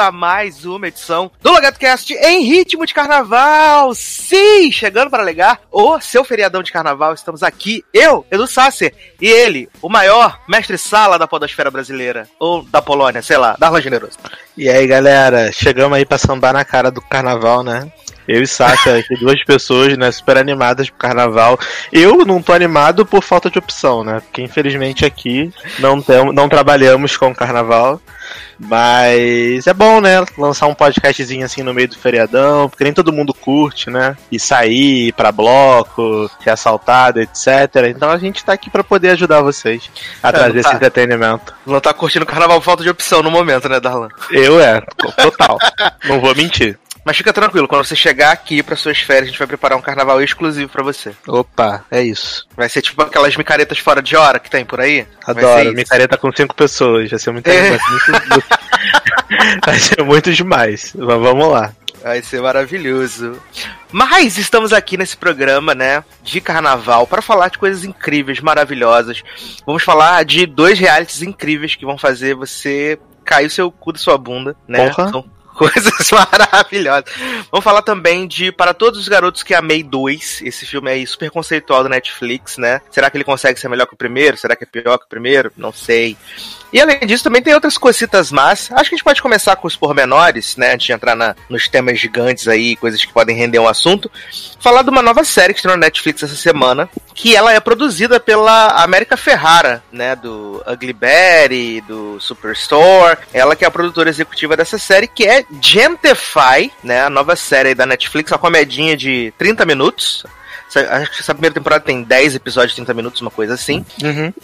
a mais uma edição do LogadoCast em ritmo de carnaval! Sim! Chegando para alegar o seu feriadão de carnaval, estamos aqui, eu, Edu Sasser, e ele, o maior mestre-sala da podosfera brasileira, ou da Polônia, sei lá, Darlan Generoso. E aí, galera, chegamos aí pra sambar na cara do carnaval, né? Eu e Sasha, aqui, duas pessoas, né, super animadas pro carnaval. Eu não tô animado por falta de opção, né? Porque infelizmente aqui não, tem, não trabalhamos com carnaval. Mas é bom, né? Lançar um podcastzinho assim no meio do feriadão, porque nem todo mundo curte, né? E sair, ir pra bloco, ser assaltado, etc. Então a gente tá aqui pra poder ajudar vocês a É, trazer tá. esse entretenimento. Não tá curtindo o carnaval por falta de opção no momento, né, Darlan? Eu é, total. não vou mentir. Mas fica tranquilo, quando você chegar aqui para suas férias, a gente vai preparar um carnaval exclusivo para você. Opa, é isso. Vai ser tipo aquelas micaretas fora de hora que tem por aí. Adoro, micareta com cinco pessoas. Vai ser muito, É. vai ser muito, vai ser muito demais. Mas vamos lá. Vai ser maravilhoso. Mas estamos aqui nesse programa, né, de carnaval, para falar de coisas incríveis, maravilhosas. Vamos falar de dois realities incríveis que vão fazer você cair o seu cu da sua bunda, né? Porra. São coisas maravilhosas. Vamos falar também de Para Todos os Garotos que Amei 2, esse filme aí super conceitual do Netflix, né? Será que ele consegue ser melhor que o primeiro? Será que é pior que o primeiro? Não sei. E além disso, também tem outras cositas más. Acho que a gente pode começar com os pormenores, né? Antes de entrar na- nos temas gigantes aí, coisas que podem render um assunto. Falar de uma nova série que estreou na Netflix essa semana, que ela é produzida pela América Ferrara, né? Do Ugly Betty, do Superstore. Ela que é a produtora executiva dessa série, que é Gentify, né? A nova série aí da Netflix, uma comedinha de 30 minutos. Acho que essa primeira temporada tem 10 episódios de 30 minutos, uma coisa assim.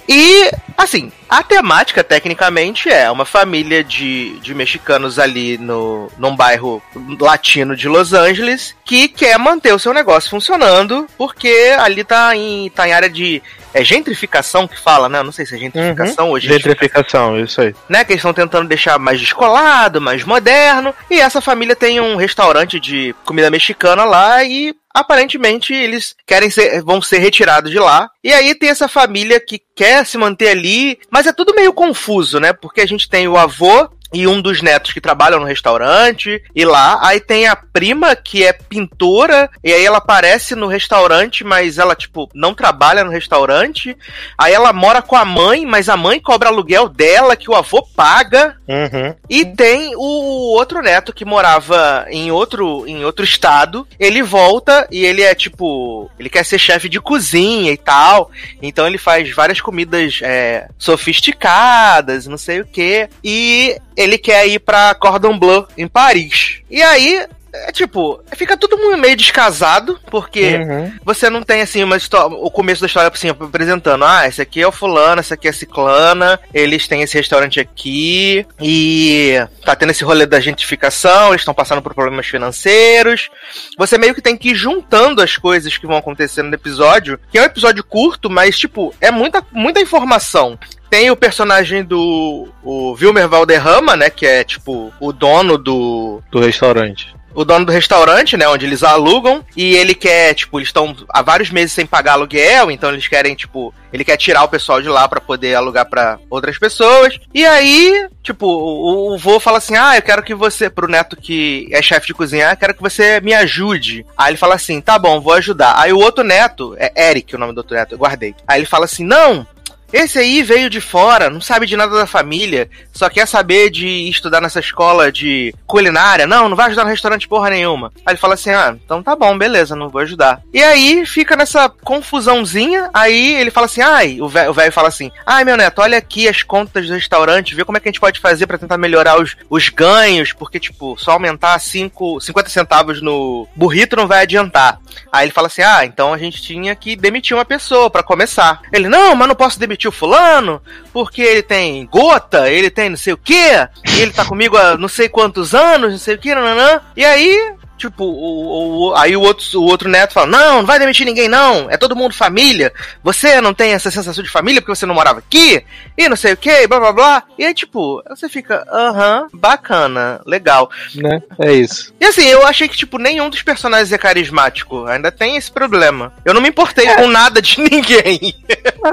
E, assim, a temática, tecnicamente, é uma família de, de mexicanos ali no, num bairro latino de Los Angeles que quer manter o seu negócio funcionando, porque ali tá em, tá em área de. É gentrificação que fala, né? Não sei se é gentrificação ou Gentrificação, isso aí. né? Que eles estão tentando deixar mais descolado, mais moderno. E essa família tem um restaurante de comida mexicana lá e aparentemente eles querem ser, vão ser retirados de lá. E aí tem essa família que quer se manter ali, mas é tudo meio confuso, né? Porque a gente tem o avô e um dos netos que trabalham no restaurante, e lá, aí tem a prima que é pintora, e aí ela aparece no restaurante, mas ela, tipo, não trabalha no restaurante, aí ela mora com a mãe, mas a mãe cobra aluguel dela, que o avô paga, Uhum. e tem o outro neto que morava em outro, em outro estado. Ele volta e ele é tipo. Ele quer ser chefe de cozinha e tal. Então ele faz várias comidas é, sofisticadas, não sei o que. E ele quer ir pra Cordon Bleu em Paris. E aí. É tipo, fica tudo meio descasado, porque Uhum. você não tem assim uma história, o começo da história assim, apresentando, ah, esse aqui é o fulano, esse aqui é a ciclana, eles têm esse restaurante aqui e tá tendo esse rolê da gentrificação, eles estão passando por problemas financeiros. Você meio que tem que ir juntando as coisas que vão acontecendo no episódio, que é um episódio curto, mas tipo, é muita muita informação. Tem o personagem do o Wilmer Valderrama, né, que é tipo o dono do Do restaurante. o dono do restaurante, né, onde eles alugam, e ele quer, tipo, eles estão há vários meses sem pagar aluguel, então eles querem, tipo, ele quer tirar o pessoal de lá pra poder alugar pra outras pessoas. E aí, tipo, o, o vô fala assim: "Ah, eu quero que você pro neto que é chefe de cozinha, eu quero que você me ajude". Aí ele fala assim: "Tá bom, vou ajudar". Aí o outro neto, é Eric, o nome do outro neto, eu guardei. Aí ele fala assim: "Não, esse aí veio de fora, não sabe de nada da família, só quer saber de estudar nessa escola de culinária. Não, não vai ajudar no restaurante porra nenhuma. Aí ele fala assim: ah, então tá bom, beleza, não vou ajudar. E aí fica nessa confusãozinha. Aí ele fala assim: ai, o velho fala assim: ai, meu neto, olha aqui as contas do restaurante, vê como é que a gente pode fazer para tentar melhorar os, os ganhos, porque, tipo, só aumentar cinco, 50 centavos no burrito não vai adiantar. Aí ele fala assim: ah, então a gente tinha que demitir uma pessoa para começar. Ele, não, mas não posso demitir o fulano, porque ele tem gota, ele tem não sei o quê, ele tá comigo há não sei quantos anos, não sei o quê, nananã. E aí, Tipo, o, o, aí o outro, o outro neto fala: Não, não vai demitir ninguém, não. É todo mundo família. Você não tem essa sensação de família porque você não morava aqui? E não sei o que, blá blá blá. E aí, tipo, você fica, aham, bacana, legal. Né? É isso. E assim, eu achei que, tipo, nenhum dos personagens é carismático. Ainda tem esse problema. Eu não me importei é. com nada de ninguém.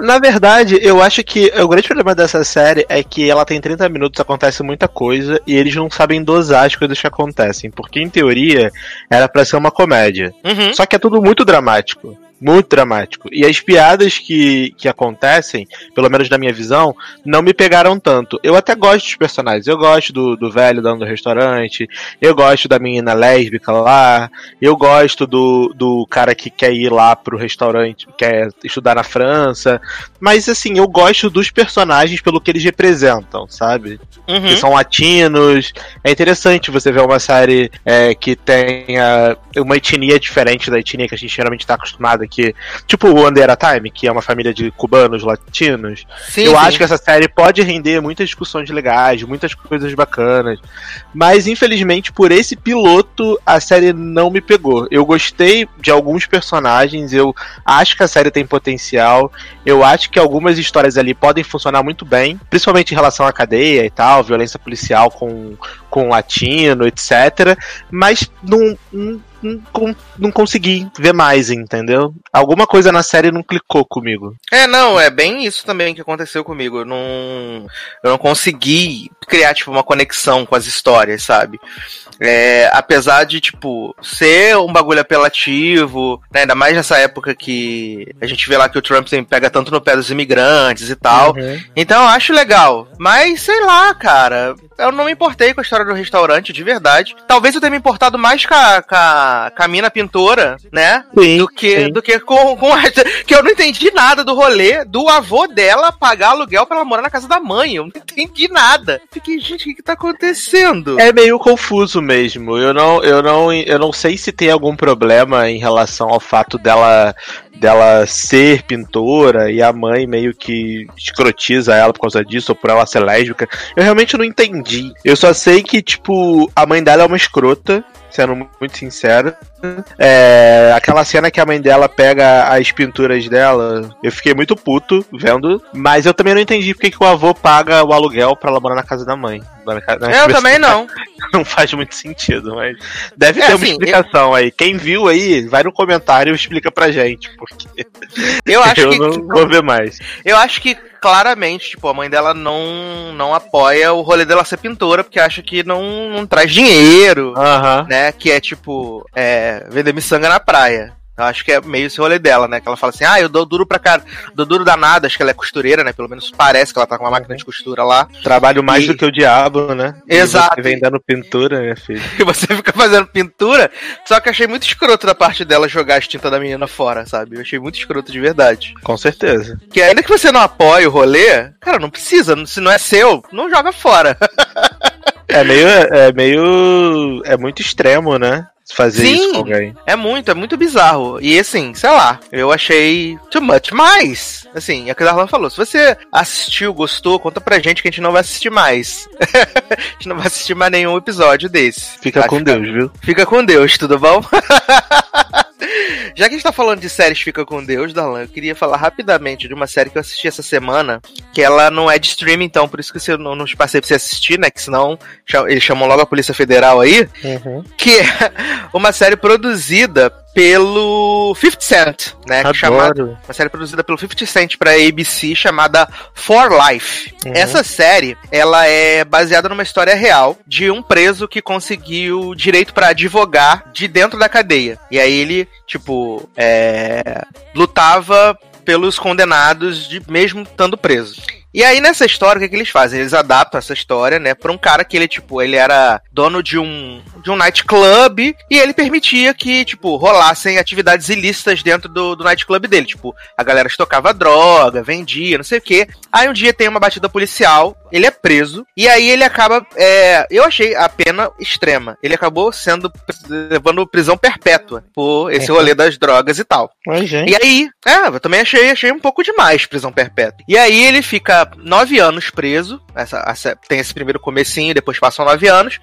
Na verdade, eu acho que o grande problema dessa série é que ela tem 30 minutos, acontece muita coisa, e eles não sabem dosar as coisas que acontecem. Porque, em teoria, era para ser uma comédia. Uhum. Só que é tudo muito dramático muito dramático. E as piadas que, que acontecem, pelo menos na minha visão, não me pegaram tanto. Eu até gosto dos personagens. Eu gosto do, do velho dando do restaurante, eu gosto da menina lésbica lá, eu gosto do, do cara que quer ir lá pro restaurante, quer estudar na França. Mas assim, eu gosto dos personagens pelo que eles representam, sabe? Uhum. Que são latinos. É interessante você ver uma série é, que tenha uma etnia diferente da etnia que a gente geralmente está acostumado aqui. Tipo o Under a Time, que é uma família de cubanos latinos. Sim, eu sim. acho que essa série pode render muitas discussões legais, muitas coisas bacanas. Mas infelizmente, por esse piloto, a série não me pegou. Eu gostei de alguns personagens, eu acho que a série tem potencial. Eu acho que algumas histórias ali podem funcionar muito bem, principalmente em relação à cadeia e tal, violência policial com, com latino, etc. Mas não, não, consegui ver mais, entendeu? Alguma coisa na série não clicou comigo. É, não, é bem isso também que aconteceu comigo. Eu não, eu não consegui criar, tipo, uma conexão com as histórias, sabe? É, apesar de, tipo, ser um bagulho apelativo, né, ainda mais nessa época que a gente vê lá que o Trump sempre pega tanto no pé dos imigrantes e tal. Uhum. Então eu acho legal. Mas, sei lá, cara, eu não me importei com a história do restaurante, de verdade. Talvez eu tenha me importado mais com a, com a, com a mina pintora, né? Sim, do que, sim. do que com, com a, que eu não entendi nada do rolê do avô dela pagar aluguel pra ela morar na casa da mãe. Eu não entendi nada. Fiquei, gente, o que, que tá acontecendo? É meio confuso mesmo. Eu não, eu não, eu não sei se tem algum problema em relação ao fato dela dela ser pintora e a mãe meio que escrotiza ela por causa disso ou por ela ser lésbica. Eu realmente não entendi. Eu só sei que tipo a mãe dela é uma escrota sendo muito sincero. É, aquela cena que a mãe dela pega as pinturas dela, eu fiquei muito puto vendo, mas eu também não entendi porque que o avô paga o aluguel pra ela morar na casa da mãe. Na na eu também não. Não faz muito sentido, mas deve É, ter uma assim, explicação aí. Quem viu aí, vai no comentário e explica pra gente, porque Eu acho eu que. não vou ver mais. Eu acho que claramente, tipo, a mãe dela não, não apoia o rolê dela ser pintora, porque acha que não, não traz dinheiro, Aham. né? Que é tipo, é, vender miçanga na praia. Eu acho que é meio esse rolê dela, né? Que ela fala assim, ah, eu dou duro pra cara, dou duro danado, acho que ela é costureira, né? Pelo menos parece que ela tá com uma máquina de costura lá. Trabalho mais E- do que o diabo, né? E Exato. você vem dando pintura, minha filha. E você fica fazendo pintura, só que achei muito escroto da parte dela jogar as tintas da menina fora, sabe? Eu achei muito escroto de verdade. Com certeza. Que ainda que você não apoie o rolê, cara, não precisa, se não é seu, não joga fora. É meio. É meio. É muito extremo, né? Fazer Sim. isso com alguém. É muito, é muito bizarro. E assim, sei lá, eu achei too much. Mas, assim, é o que a Darlan falou. Se você assistiu, gostou, conta pra gente que a gente não vai assistir mais. a gente não vai assistir mais nenhum episódio desse. Fica Tá? com Deus, viu? Fica com Deus, tudo bom? Já que a gente tá falando de séries Fica com Deus, Darlan, eu queria falar rapidamente de uma série que eu assisti essa semana, que ela não é de streaming, então, por isso que eu não, não te passei pra você assistir, né? Que senão eles chamam logo a Polícia Federal aí que é uma série produzida pelo 50 Cent, né? que chamada- Adoro. uma série produzida pelo 50 Cent pra ABC chamada For Life. Uhum. Essa série, ela é baseada numa história real de um preso que conseguiu direito pra advogar de dentro da cadeia. E aí ele, tipo, é, lutava pelos condenados, de mesmo estando preso. E aí, nessa história, o que, que eles fazem? Eles adaptam essa história, né, pra um cara que ele, tipo, ele era dono de um, de um nightclub e ele permitia que, tipo, rolassem atividades ilícitas dentro do, do nightclub dele. Tipo, a galera estocava droga, vendia, não sei o quê. Aí um dia tem uma batida policial, ele é preso, e aí ele acaba. É, eu achei a pena extrema. Ele acabou sendo. levando prisão perpétua por esse rolê das drogas e tal. Mas, gente. E aí, é, eu também achei, achei um pouco demais prisão perpétua. E aí ele fica nove anos preso, essa, essa- tem esse primeiro comecinho, depois passam nove anos,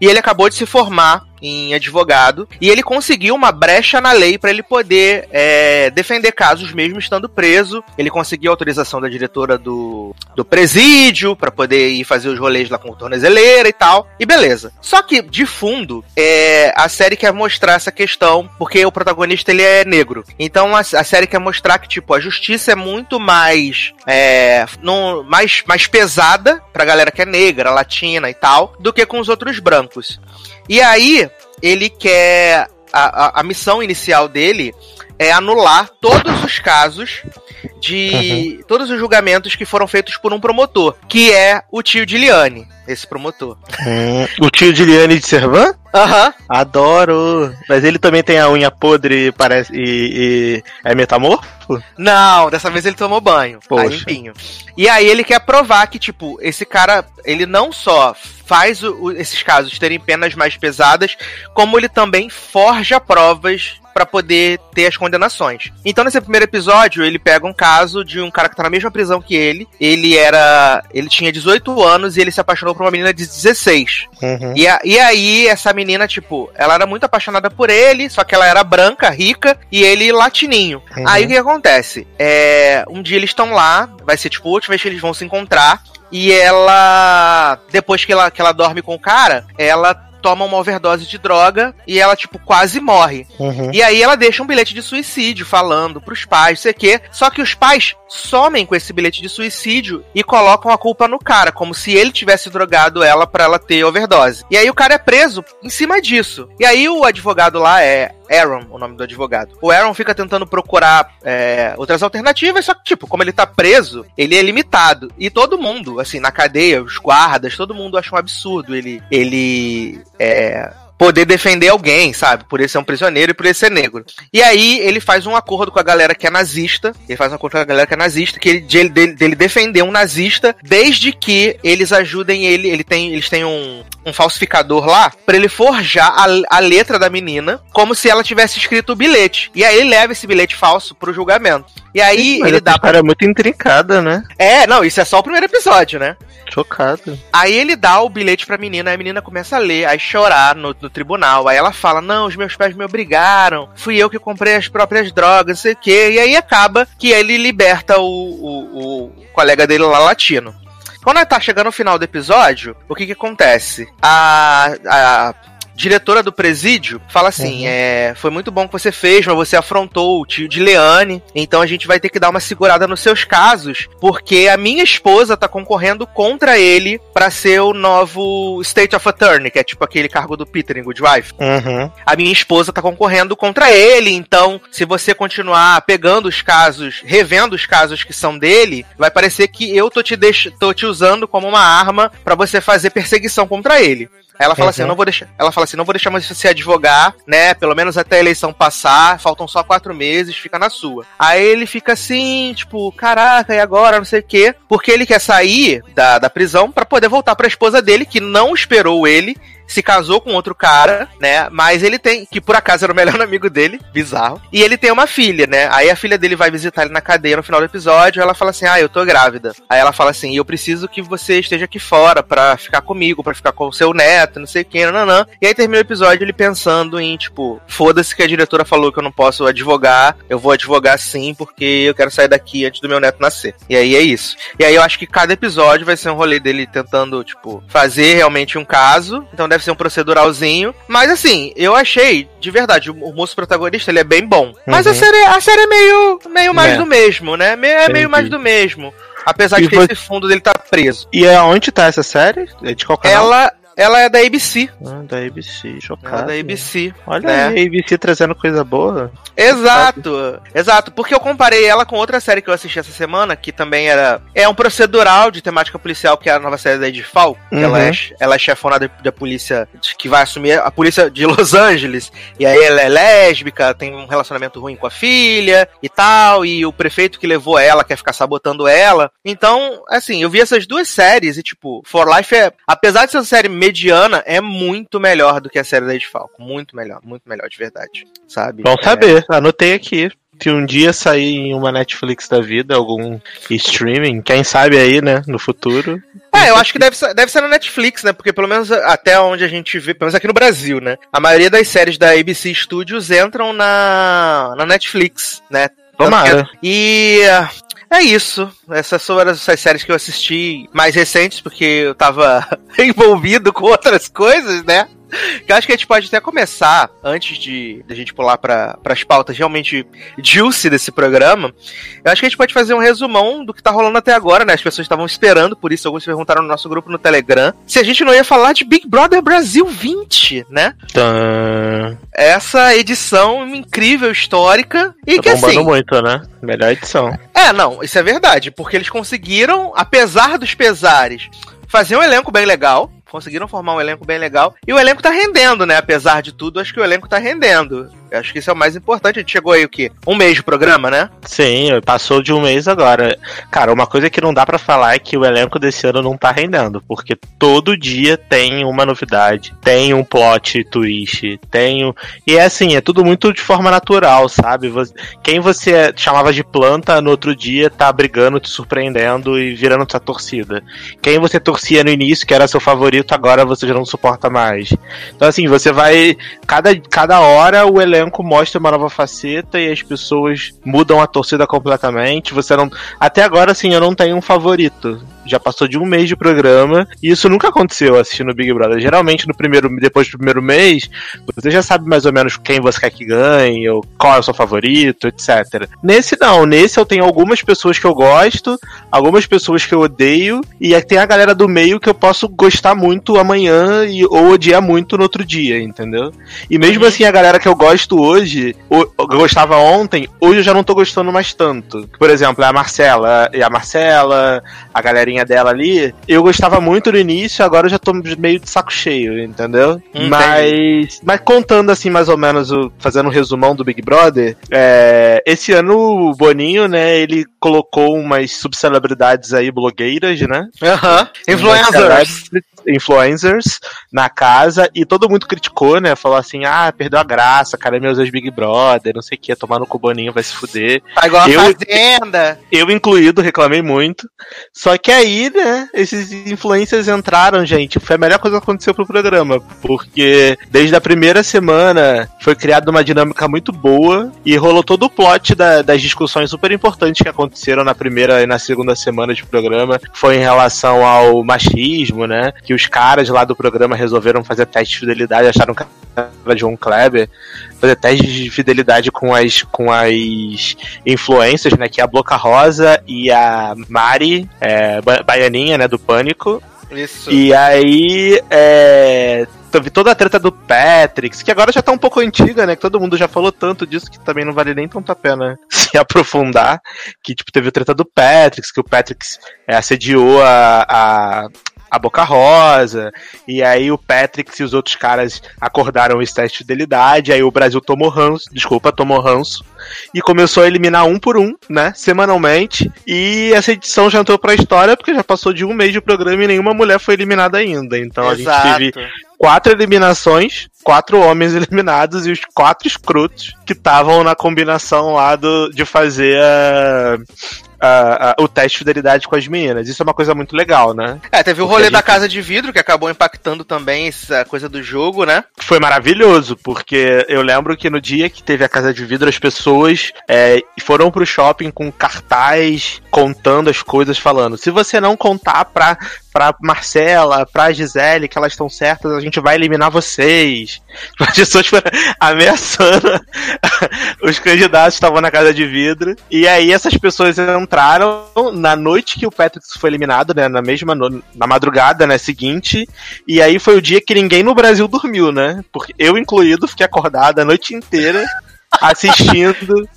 e ele acabou de se formar em advogado, e ele conseguiu uma brecha na lei para ele poder é, defender casos mesmo estando preso. Ele conseguiu autorização da diretora do, do presídio para poder ir fazer os rolês lá com o tornozeleira e tal, e beleza. Só que, de fundo, é, a série quer mostrar essa questão, porque o protagonista ele é negro. Então a, a série quer mostrar que, tipo, a justiça é muito mais, é, no, mais, mais pesada pra galera que é negra, latina e tal, do que com os outros brancos. E aí, ele quer. A, a, a missão inicial dele é anular todos os casos de. todos os julgamentos que foram feitos por um promotor, que é o tio de Liane, esse promotor. Hum, o tio de Liane de Servan? Aham. Adoro! Mas ele também tem a unha podre e parece, e, e é metamorfo? Não, dessa vez ele tomou banho. Tá Poxa. limpinho. E aí ele quer provar que, tipo, esse cara, ele não só faz o- esses casos terem penas mais pesadas, como ele também forja provas pra poder ter as condenações. Então, nesse primeiro episódio, ele pega um caso de um cara que tá na mesma prisão que ele. Ele era. Ele tinha 18 anos e ele se apaixonou por uma menina de 16. Uhum. E, a- e aí, essa menina, tipo, ela era muito apaixonada por ele, só que ela era branca, rica, e ele latininho. Uhum. Aí o que acontece? É, um dia eles estão lá, vai ser tipo a última vez que eles vão se encontrar, e ela, depois que ela, que ela dorme com o cara, ela toma uma overdose de droga e ela, tipo, quase morre. Uhum. E aí ela deixa um bilhete de suicídio falando pros pais, não sei o quê. Só que os pais somem com esse bilhete de suicídio e colocam a culpa no cara, como se ele tivesse drogado ela pra ela ter overdose. E aí o cara é preso em cima disso. E aí o advogado lá é Aaron, o nome do advogado. O Aaron fica tentando procurar é, outras alternativas, só que, tipo, como ele tá preso, ele é limitado. E todo mundo, assim, na cadeia, os guardas, todo mundo acha um absurdo ele, ele é, poder defender alguém, sabe? Por ele ser um prisioneiro e por ele ser negro. E aí ele faz um acordo com a galera que é nazista. Ele faz um acordo com a galera que é nazista, que ele, de ele- dele, defender um nazista, desde que eles ajudem ele. Ele tem, eles têm um, um falsificador lá pra ele forjar a, a letra da menina, como se ela tivesse escrito o bilhete. E aí ele leva esse bilhete falso pro julgamento. E aí Mas ele dá. história é muito intrincada, né? É, não, isso é só o primeiro episódio, né? Chocado. Aí ele dá o bilhete pra menina, aí a menina começa a ler, aí chorar no, no tribunal. Aí ela fala: Não, os meus pais me obrigaram, fui eu que comprei as próprias drogas, sei o quê. E aí acaba que ele liberta o, o, o colega dele lá latino. Quando tá chegando no final do episódio, o que que acontece? A. a diretora do presídio fala assim: Uhum. é, foi muito bom que você fez, mas você afrontou o tio de Leane, então a gente vai ter que dar uma segurada nos seus casos, porque a minha esposa tá concorrendo contra ele pra ser o novo State of Attorney, que é tipo aquele cargo do Peter em Good Wife. Uhum. A minha esposa tá concorrendo contra ele, então se você continuar pegando os casos, revendo os casos que são dele, vai parecer que eu tô te, deix... tô te usando como uma arma pra você fazer perseguição contra ele. Aí ela fala Uhum. assim, eu não vou deixar, ela fala assim, não vou deixar mais você advogar, né? Pelo menos até a eleição passar, faltam só quatro meses, fica na sua. Aí ele fica assim, tipo, caraca, e agora, não sei o quê, porque ele quer sair da, da prisão pra poder voltar pra esposa dele, que não esperou ele, se casou com outro cara, né? Mas ele tem, que por acaso era o melhor amigo dele, bizarro. E ele tem uma filha, né? Aí a filha dele vai visitar ele na cadeia no final do episódio. Ela fala assim: Ah, eu tô grávida. Aí ela fala assim: Eu preciso que você esteja aqui fora pra ficar comigo, pra ficar com o seu neto, não sei o que, nananã. E aí termina o episódio ele pensando em, tipo, foda-se que a diretora falou que eu não posso advogar, eu vou advogar sim, porque eu quero sair daqui antes do meu neto nascer. E aí é isso. E aí eu acho que cada episódio vai ser um rolê dele tentando, tipo, fazer realmente um caso. Então deve ser um proceduralzinho. Mas assim, eu achei, de verdade, o, moço protagonista ele é bem bom. Mas a Uhum. série, a série é meio, meio mais É. do mesmo, né? Me- É meio mais do mesmo. Apesar E de que vo- esse fundo dele tá preso. E é onde tá essa série? É de qual canal? Ela ela é da ABC. Ah, da ABC, Ela chocado. é da ABC. Olha né? aí, a ABC trazendo coisa boa. Exato, exato, porque eu comparei ela com outra série que eu assisti essa semana, que também era. É um procedural de temática policial, que é a nova série da Ed Fall. que Uhum. Ela, é, ela é chefona da, da polícia que vai assumir a polícia de Los Angeles. E aí ela é lésbica, tem um relacionamento ruim com a filha e tal. E o prefeito que levou ela quer ficar sabotando ela. Então, assim, eu vi essas duas séries e, tipo, For Life é. Apesar de ser uma série mediana, é muito melhor do que a série da Ed Falco. Muito melhor, muito melhor, de verdade. Sabe? Bom É. saber, anotei aqui. Se um dia sair em uma Netflix da vida, algum streaming, quem sabe aí, né, no futuro. É, eu acho que deve ser, deve ser na Netflix, né? Porque pelo menos até onde a gente vê, pelo menos aqui no Brasil, né? A maioria das séries da ABC Studios entram na, na Netflix, né? Tomara. E é isso. Essas foram essas séries que eu assisti mais recentes, porque eu tava envolvido com outras coisas, né? Que eu acho que a gente pode até começar, antes de, de a gente pular para as pautas realmente juicy desse programa, eu acho que a gente pode fazer um resumão do que tá rolando até agora, né? As pessoas estavam esperando, por isso alguns perguntaram no nosso grupo no Telegram, se a gente não ia falar de Big Brother Brasil 20, né? Tã. Essa edição incrível, histórica, e Tá que bombando assim... muito, né? Melhor edição. É, não, isso é verdade, porque eles conseguiram, apesar dos pesares, fazer um elenco bem legal. Conseguiram formar um elenco bem legal. E o elenco tá rendendo, né? Apesar de tudo, acho que o elenco tá rendendo. Eu acho que isso é o mais importante. A gente chegou aí o quê? Um mês de programa, né? Sim, passou de um mês agora. Cara, uma coisa que não dá pra falar é que o elenco desse ano não tá rendendo, porque todo dia tem uma novidade, tem um plot twist, tem um... E é assim, é tudo muito de forma natural, sabe? Quem você chamava de planta, no outro dia tá brigando, te surpreendendo e virando sua torcida. Quem você torcia no início, que era seu favorito, agora você já não suporta mais. Então assim, você vai... Cada, cada hora o elenco mostra uma nova faceta e as pessoas mudam a torcida completamente. Você não. Até agora, assim, eu não tenho um favorito. Já passou de um mês de programa e isso nunca aconteceu assistindo Big Brother. Geralmente, no primeiro, depois do primeiro mês, você já sabe mais ou menos quem você quer que ganhe, ou qual é o seu favorito, etc. Nesse não, nesse eu tenho algumas pessoas que eu gosto, algumas pessoas que eu odeio, e tem a galera do meio que eu posso gostar muito amanhã e, ou odiar muito no outro dia, entendeu? E mesmo Uhum. assim, a galera que eu gosto hoje, o- eu gostava ontem, hoje eu já não tô gostando mais tanto. Por exemplo, a Marcela, e a Marcela, a galerinha dela ali, eu gostava muito no início, agora eu já tô meio de saco cheio, entendeu? Entendi. Mas, mas contando assim, mais ou menos, fazendo um resumão do Big Brother, é, esse ano o Boninho, né, ele colocou umas subcelebridades aí, blogueiras, né? Aham. Influencers. influencers na casa e todo mundo criticou, né? Falou assim: ah, perdeu a graça, cara, meus ex Big Brother, não sei o que, tomar no cubaninho vai se fuder. Tá igual a Eu- Fazenda. Eu, incluído, reclamei muito. Só que aí, né, esses influencers entraram, gente. Foi a melhor coisa que aconteceu pro programa. Porque desde a primeira semana foi criada uma dinâmica muito boa e rolou todo o plot da- das discussões super importantes que aconteceram na primeira e na segunda semana de programa. Foi em relação ao machismo, né? Que os caras lá do programa resolveram fazer teste de fidelidade, acharam que era João Kleber, fazer teste de fidelidade com as, com as influências, né? Que é a Boca Rosa e a Mari, é, ba- baianinha, né? Do Pânico. Isso. E aí, é, teve toda a treta do Patrick, que agora já tá um pouco antiga, né? Que todo mundo já falou tanto disso que também não vale nem tanto a pena se aprofundar. Que, tipo, teve a treta do Patrick, que o Patrick é, assediou a, a, a Boca Rosa, e aí o Patrick e os outros caras acordaram esse teste de fidelidade, aí o Brasil tomou ranço, desculpa, tomou ranço, e começou a eliminar um por um, né, semanalmente, e essa edição já entrou pra história porque já passou de um mês de programa e nenhuma mulher foi eliminada ainda, então a gente teve quatro eliminações, quatro homens eliminados e os quatro escrotos que estavam na combinação lá do, de fazer a- a- a- o teste de fidelidade com as meninas. Isso é uma coisa muito legal, né? É, teve o rolê a da gente- casa de vidro, que acabou impactando também essa coisa do jogo, né? Foi maravilhoso, porque eu lembro que no dia que teve a Casa de Vidro, as pessoas é, foram pro shopping com cartaz contando as coisas, falando: se você não contar pra, pra Marcela, pra Gisele que elas estão certas, a gente vai eliminar vocês. As pessoas foram ameaçando os candidatos estavam na casa de vidro. E aí essas pessoas entraram na noite que o Patrick foi eliminado, né? Na mesma no... na madrugada, né? Seguinte. E aí foi o dia que ninguém no Brasil dormiu, né? Porque eu, incluído, fiquei acordado a noite inteira assistindo.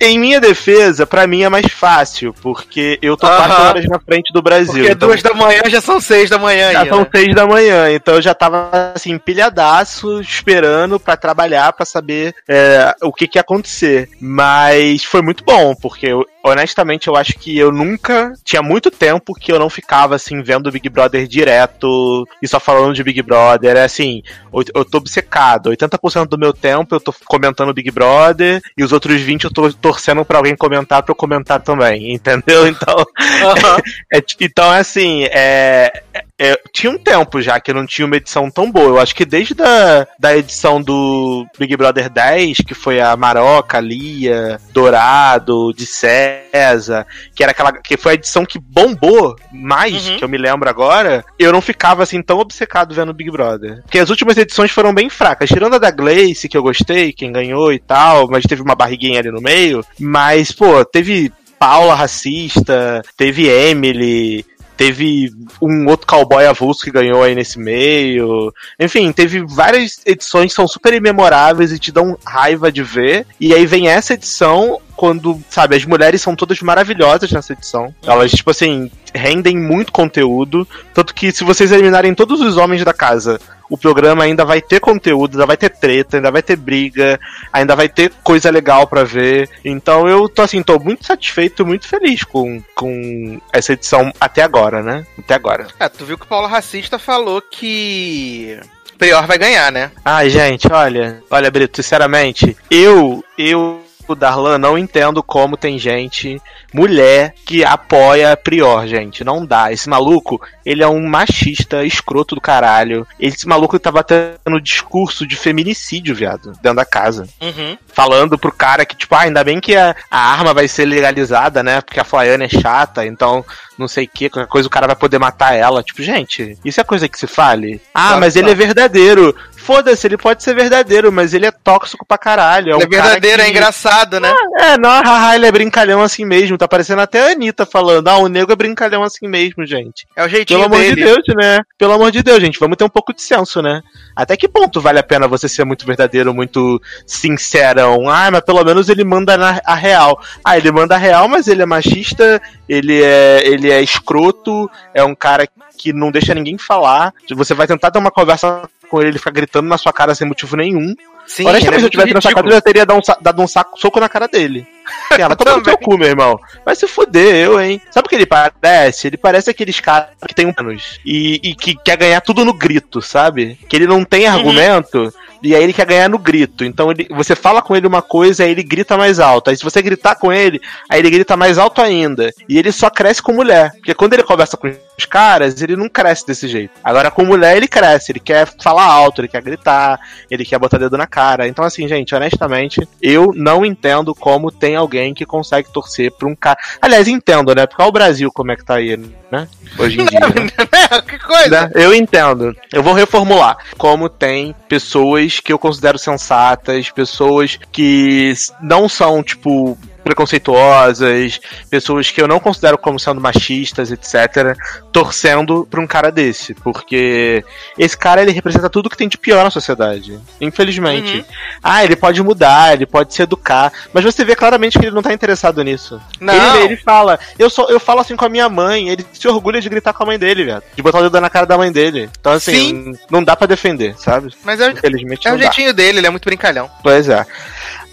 Em minha defesa, pra mim é mais fácil, porque eu tô Aham. quatro horas na frente do Brasil. Porque então- duas da manhã já são seis da manhã já aí, são né? seis da manhã, então eu já tava assim, pilhadaço, esperando pra trabalhar, pra saber é, o que que ia acontecer. Mas foi muito bom, porque eu- honestamente eu acho que eu nunca. Tinha muito tempo que eu não ficava assim, vendo o Big Brother direto e só falando de Big Brother. É assim, eu, eu tô obcecado. 80% do meu tempo eu tô comentando Big Brother e os outros 20% eu tô torcendo pra alguém comentar pra eu comentar também, entendeu? Então. Aham. É, então, assim, é, é, tinha um tempo já que não tinha uma edição tão boa. Eu acho que desde a da edição do Big Brother 10, que foi a Maroca, Lia, Dourado, de César, que era aquela que foi a edição que bombou mais, Uhum. que eu me lembro agora, eu não ficava assim tão obcecado vendo Big Brother. Porque as últimas edições foram bem fracas, tirando a da Glace, que eu gostei, quem ganhou e tal, mas teve uma barriguinha ali no meio, mas pô, teve Paula racista, teve Emily, teve um outro cowboy avulso que ganhou aí nesse meio. Enfim, teve várias edições que são super memoráveis e te dão raiva de ver. E aí vem essa edição quando, sabe, as mulheres são todas maravilhosas nessa edição. Elas, tipo assim, rendem muito conteúdo. Tanto que se vocês eliminarem todos os homens da casa, o programa ainda vai ter conteúdo, ainda vai ter treta, ainda vai ter briga, ainda vai ter coisa legal pra ver. Então eu tô assim, tô muito satisfeito, muito feliz com, com essa edição até agora, né? Até agora. É, tu viu que o Paulo Racista falou que. Prior vai ganhar, né? Ai, gente, olha, olha, Brito, sinceramente, eu, eu, Darlan, não entendo como tem gente, mulher, que apoia a Prior, gente. Não dá. Esse maluco, ele é um machista, escroto do caralho. Esse maluco tava tendo discurso de feminicídio, viado, dentro da casa. Uhum. Falando pro cara que, tipo, ah, ainda bem que a, a arma vai ser legalizada, né? Porque a Flaiane é chata, então não sei o que, qualquer coisa o cara vai poder matar ela. Tipo, gente, isso é coisa que se fale? Ah, Claro mas ele não. é verdadeiro. Foda-se, ele pode ser verdadeiro, mas ele é tóxico pra caralho. É, um é verdadeiro, é que... engraçado, né? É, não, haha, ele é brincalhão assim mesmo. Tá parecendo até a Anitta falando, ah, o nego é brincalhão assim mesmo, gente. É o jeitinho Pelo amor dele. de Deus, né? Pelo amor de Deus, gente, vamos ter um pouco de senso, né? Até que ponto vale a pena você ser muito verdadeiro, muito sincerão? Ah, mas pelo menos ele manda na, a real. Ah, ele manda a real, mas ele é machista, ele é, ele é escroto, é um cara que não deixa ninguém falar. Você vai tentar ter uma conversa com ele, ele fica gritando na sua cara sem motivo nenhum. Sim, Honestamente, ele é se eu tivesse nessa ridículo. casa, eu já teria dado um, dado um saco, soco na cara dele. Vai tomar no teu cu, meu irmão. Vai se fuder, eu, hein? Sabe o que ele parece? Ele parece aqueles caras que tem um anos e, e que quer ganhar tudo no grito, sabe? Que ele não tem argumento e aí ele quer ganhar no grito. Então ele, você fala com ele uma coisa, aí ele grita mais alto. Aí se você gritar com ele, aí ele grita mais alto ainda. E ele só cresce com mulher. Porque quando ele conversa com os caras, ele não cresce desse jeito. Agora com mulher ele cresce, ele quer falar alto, ele quer gritar, ele quer botar dedo na cara. Então, assim, gente, honestamente, eu não entendo como tem alguém que consegue torcer pra um cara. Aliás, entendo, né? Porque olha o Brasil como é que tá aí, né? Hoje em dia. né? que coisa. Né? Eu entendo. Eu vou reformular. Como tem pessoas que eu considero sensatas, pessoas que não são, tipo, preconceituosas, pessoas que eu não considero como sendo machistas, etc., torcendo pra um cara desse. Porque esse cara, ele representa tudo que tem de pior na sociedade. Infelizmente. Uhum. Ah, ele pode mudar, ele pode se educar, mas você vê claramente que ele não tá interessado nisso. Não. Ele, ele fala, eu só eu falo assim com a minha mãe, ele se orgulha de gritar com a mãe dele, velho. De botar o dedo na cara da mãe dele. Então, assim, Sim. não dá pra defender, sabe? Mas é, Infelizmente é o dá. jeitinho dele, ele é muito brincalhão. Pois é.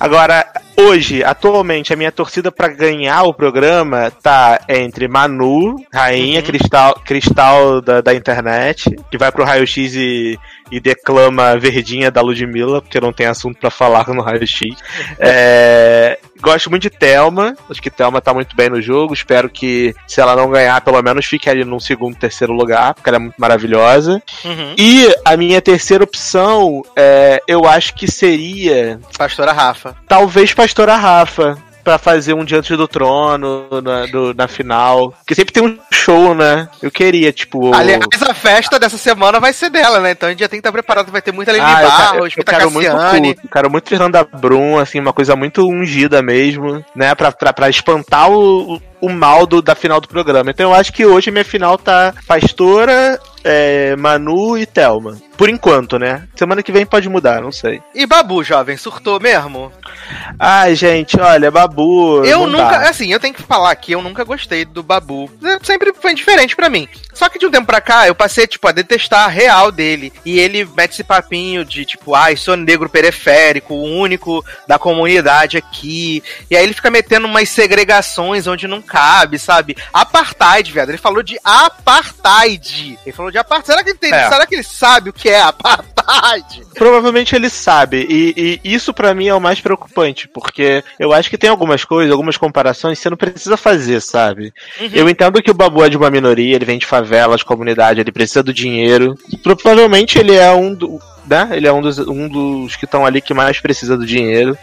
Agora, hoje, atualmente, a minha torcida pra ganhar o programa tá entre Manu, rainha, Uhum. cristal, cristal da, da internet, que vai pro raio-x e, e declama verdinha da Ludmilla, porque não tem assunto pra falar no raio-x. É, gosto muito de Thelma, acho que Thelma tá muito bem no jogo, espero que se ela não ganhar, pelo menos fique ali num segundo, terceiro lugar, porque ela é muito maravilhosa. Uhum. E a minha terceira opção, é, eu acho que seria Pastora Rafa. talvez Pastora Rafa. Pra fazer um Diante do Trono na, do- na final. Porque sempre tem um show, né? Eu queria, tipo. Aliás, a festa dessa semana vai ser dela, né? Então a gente já tem que estar preparado, vai ter muita Lili Ah, Barros, muita quero muito Cassiane. culto, quero muito Fernanda Brum, assim, uma coisa muito ungida mesmo, né? Pra, pra, pra espantar o, o- mal do, da final do programa. Então eu acho que hoje minha final tá Pastora, é, Manu e Thelma. Por enquanto, né? Semana que vem pode mudar, não sei. E Babu, jovem, surtou mesmo? Ai, gente, olha, Babu. Eu nunca, dá. assim, eu tenho que falar que eu nunca gostei do Babu. Sempre foi diferente pra mim. Só que de um tempo pra cá, eu passei, tipo, a detestar a real dele. E ele mete esse papinho de, tipo, ai, sou negro periférico, o único da comunidade aqui. E aí ele fica metendo umas segregações onde não cabe, sabe? Apartheid, viado. Ele falou de apartheid. Ele falou de apartheid. Será que ele, tem, É. será que ele sabe o que é apartheid? Provavelmente ele sabe, e, e isso pra mim é o mais preocupante, porque eu acho que tem algumas coisas, algumas comparações que você não precisa fazer, sabe? Eu entendo que o Babu é de uma minoria, ele vem de favela, de comunidade, ele precisa do dinheiro. Provavelmente ele é um do. Né? Ele é um dos, um dos que estão ali que mais precisa do dinheiro.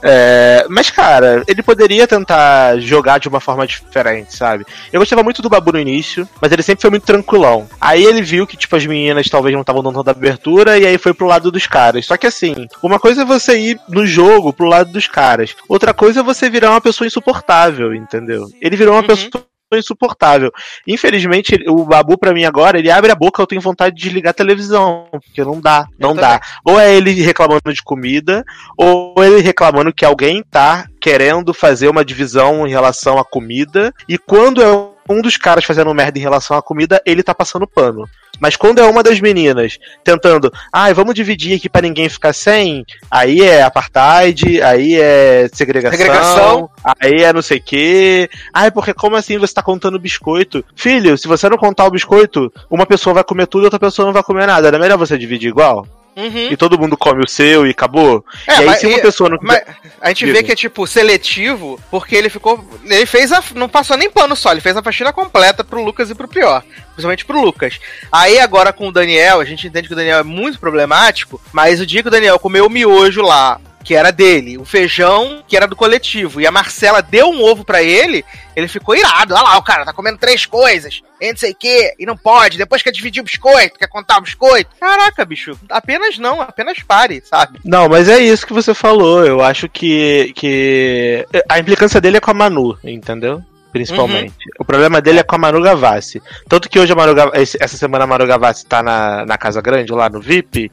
É, mas, cara, ele poderia tentar jogar de uma forma diferente, sabe? Eu gostava muito do Babu no início, mas ele sempre foi muito tranquilão. Aí ele viu que, tipo, as meninas talvez não estavam dando tanta abertura, e aí foi pro lado dos caras. Só que assim, uma coisa é você ir no jogo pro lado dos caras. Outra coisa é você virar uma pessoa insuportável, entendeu? Ele virou uma Uhum. pessoa insuportável. Infelizmente, o Babu, pra mim, agora, ele abre a boca, eu tenho vontade de desligar a televisão. Porque não dá, não Eu dá. Ou é ele reclamando de comida, ou ele reclamando que alguém tá querendo fazer uma divisão em relação à comida, e quando é um dos caras fazendo merda em relação à comida, ele tá passando pano. Mas quando é uma das meninas tentando, ai, vamos dividir aqui pra ninguém ficar sem, aí é apartheid, aí é segregação, Segregação. aí é não sei o quê. Ai, porque como assim você tá contando biscoito? Filho, se você não contar o biscoito, uma pessoa vai comer tudo e outra pessoa não vai comer nada. Era melhor você dividir igual? Uhum. E todo mundo come o seu e acabou? É, e aí, mas- se uma pessoa não Mas a gente Diga. vê que é tipo seletivo, porque ele ficou. Ele fez a. Não passou nem pano só, ele fez a faxina completa pro Lucas e pro Prior. Principalmente pro Lucas. Aí agora com o Daniel, a gente entende que o Daniel é muito problemático, mas o dia que o Daniel comeu o miojo lá, que era dele, o feijão, que era do coletivo, e a Marcela deu um ovo pra ele, ele ficou irado. Olha lá, o cara tá comendo três coisas, e não sei o quê, e não pode, depois quer dividir o biscoito, quer contar o biscoito. Caraca, bicho, apenas não, apenas pare, sabe? Não, mas é isso que você falou. Eu acho que, que a implicância dele é com a Manu, entendeu? Principalmente. O problema dele é com a Manu Gavassi. Tanto que hoje a Manu Gav- esse- essa semana a Manu Gavassi tá na, na Casa Grande, lá no VIP.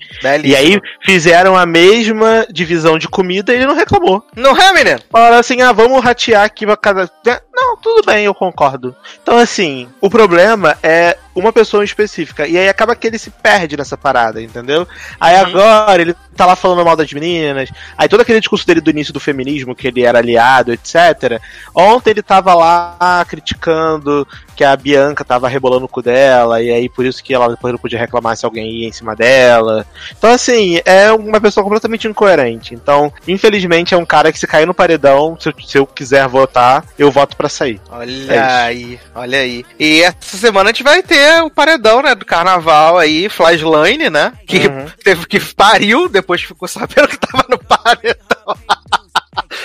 E aí fizeram a mesma divisão de comida e ele não reclamou. Não é, menino? Falaram assim, ah, vamos ratear aqui pra cada. Não, tudo bem, eu concordo. Então, assim, o problema é uma pessoa específica. E aí acaba que ele se perde nessa parada, entendeu? Aí Uhum. agora ele tá lá falando mal das meninas. Aí todo aquele discurso dele do início do feminismo, que ele era aliado, etc. Ontem ele tava lá criticando que a Bianca tava rebolando o cu dela, e aí por isso que ela depois não podia reclamar se alguém ia em cima dela. Então, assim, é uma pessoa completamente incoerente. Então, infelizmente, é um cara que se cair no paredão, se eu, se eu quiser votar, eu voto pra sair. Olha É aí, olha aí. E essa semana a gente vai ter o paredão, né, do carnaval aí, Flashline, né? Que Uhum. teve que pariu, depois ficou sabendo que tava no paredão.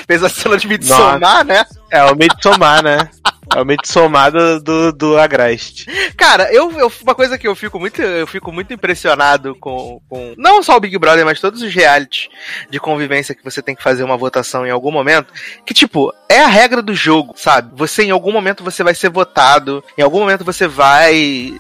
Fez a cena de Midsommar, né? É o Midsommar, né? É o Midsommar do, do, do Agreste. Cara, eu, eu- uma coisa que eu fico muito, eu fico muito impressionado com, com não só o Big Brother, mas todos os realities de convivência que você tem que fazer uma votação em algum momento, que tipo, é a regra do jogo, sabe? Você em algum momento você vai ser votado, em algum momento você vai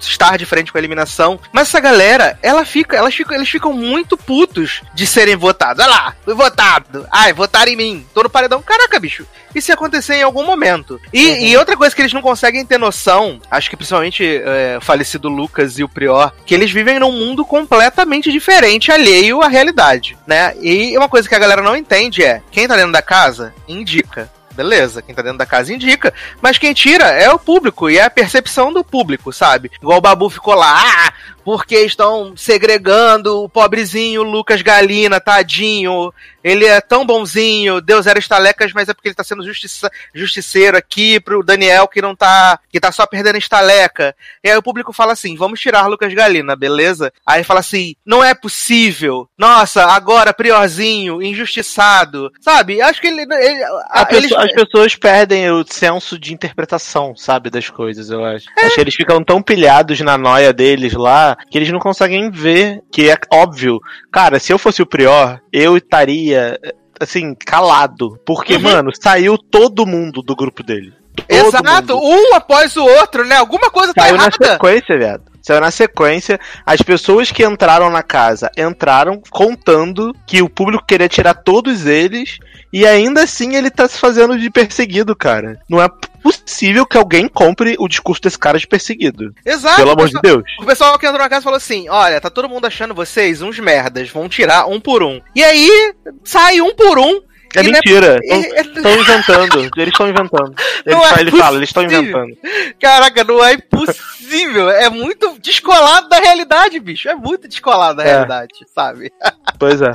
estar de frente com a eliminação, mas essa galera, ela fica, elas ficam, eles ficam muito putos de serem votados. Olha lá, fui votado. Ai, votaram em mim. Tô no paredão. Caraca, bicho. E se acontecer em algum momento? E, e outra coisa que eles não conseguem ter noção, acho que principalmente é, o falecido Lucas e o Prior, que eles vivem num mundo completamente diferente, alheio à realidade, né? E uma coisa que a galera não entende é, quem tá dentro da casa, indica. Beleza, quem tá dentro da casa indica, mas quem tira é o público e é a percepção do público, sabe? Igual o Babu ficou lá, ah, porque estão segregando o pobrezinho Lucas Galina, tadinho. Ele é tão bonzinho, Deus era estalecas, mas é porque ele tá sendo justiça, justiceiro aqui pro Daniel que não tá. que tá só perdendo estaleca. E aí o público fala assim: vamos tirar Lucas Galina, beleza? Aí fala assim: não é possível. Nossa, agora Priorzinho, injustiçado. Sabe? Acho que ele. ele A a- pessoa- eles- As pessoas perdem o senso de interpretação, sabe, das coisas, eu acho. É. Acho que eles ficam tão pilhados na noia deles lá que eles não conseguem ver que é óbvio. Cara, se eu fosse o Prior, eu estaria, assim, calado. Porque, Uhum. mano, saiu todo mundo do grupo dele. Exato, mundo. um após o outro, né? Alguma coisa tá Saiu na errada. sequência, viado. Saiu na sequência. As pessoas que entraram na casa entraram contando que o público queria tirar todos eles. E ainda assim ele tá se fazendo de perseguido, cara. Não é possível que alguém compre o discurso desse cara de perseguido. Exato. Pelo amor de pessoal- Deus. O pessoal que entrou na casa falou assim: olha, tá todo mundo achando vocês uns merdas, vão tirar um por um. E aí, sai um por um. É e não mentira. é- Estão inventando. Eles estão inventando. Ele, Não é fala, ele fala, eles estão inventando. Caraca, não é impossível. É muito descolado da realidade, bicho. É muito descolado da É. realidade, sabe? Pois é.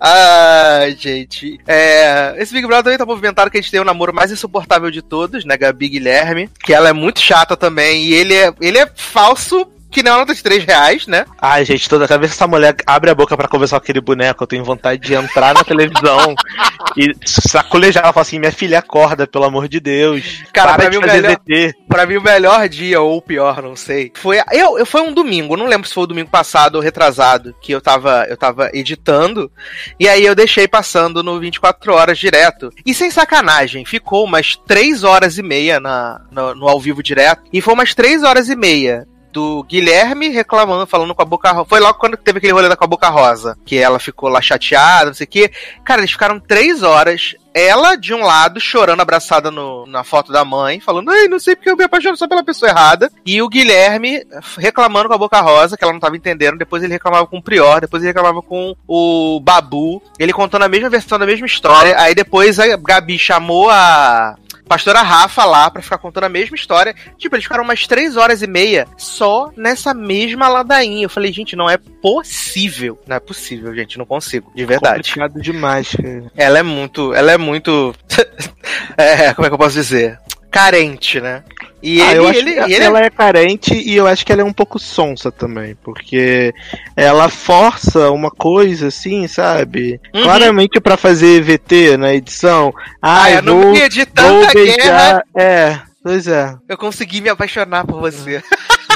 Ai, gente. É, esse Big Brother também tá movimentado que a gente tem o namoro mais insuportável de todos, né? Gabi Guilherme. Que ela é muito chata também. E ele é, ele é falso. Que nem uma nota de 3 reais, né? Ai, gente, toda vez que essa mulher abre a boca pra conversar com aquele boneco, eu tenho vontade de entrar na televisão e sacolejar. Ela fala assim: minha filha acorda, pelo amor de Deus. Cara, para pra mim o melhor-. Pra mim, o melhor dia, ou o pior, não sei. Foi. Eu, eu foi um domingo, não lembro se foi o domingo passado ou retrasado, que eu tava, eu tava editando. E aí eu deixei passando no 24 horas direto. E sem sacanagem, ficou umas 3 horas e meia na, no, no ao vivo direto. E foi umas 3 horas e meia. Do Guilherme reclamando, falando com a boca rosa. Foi logo quando teve aquele rolê da com a boca rosa. Que ela ficou lá chateada, não sei o quê. Cara, eles ficaram três horas ela de um lado chorando abraçada no- na foto da mãe, falando, ai, não sei porque eu me apaixono só pela pessoa errada. E o Guilherme reclamando com a boca rosa, que ela não tava entendendo. Depois ele reclamava com o Prior, depois ele reclamava com o Babu. Ele contando a mesma versão da mesma história. Aí depois a Gabi chamou a. Pastora Rafa lá pra ficar contando a mesma história. Tipo, eles ficaram umas três horas e meia só nessa mesma ladainha. Eu falei, gente, não é possível. Não é possível, gente, não consigo. De verdade. Complicado demais, cara. Ela é muito. Ela é muito. é, como é que eu posso dizer? Carente, né? E Ah, ele, eu acho ele, que ele ela é carente e eu acho que ela é um pouco sonsa também, porque ela força uma coisa assim, sabe? Uhum. Claramente pra fazer VT na edição. Ah, Ai, eu vou, meio de vou tanta guerra. É, pois é. eu consegui me apaixonar por você.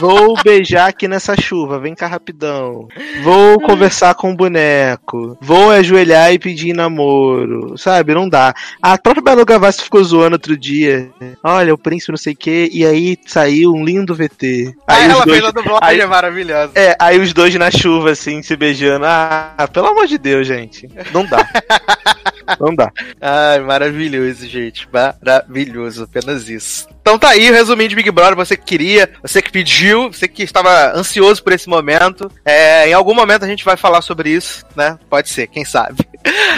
Vou beijar aqui nessa chuva, vem cá rapidão. Vou conversar com o boneco. Vou ajoelhar e pedir namoro. Sabe, não dá. A própria Belo Gavassi ficou zoando outro dia. Olha, o príncipe não sei o que. E aí saiu um lindo VT. Aí, os ela dois, fez a dublagem aí- é maravilhosa. é, aí os dois na chuva, assim, se beijando. Ah, pelo amor de Deus, gente. Não dá. não dá. Ai, maravilhoso, gente. Maravilhoso, apenas isso. Então tá aí o resuminho de Big Brother, você que queria, você que pediu, você que estava ansioso por esse momento. É, em algum momento a gente vai falar sobre isso, né? Pode ser, quem sabe.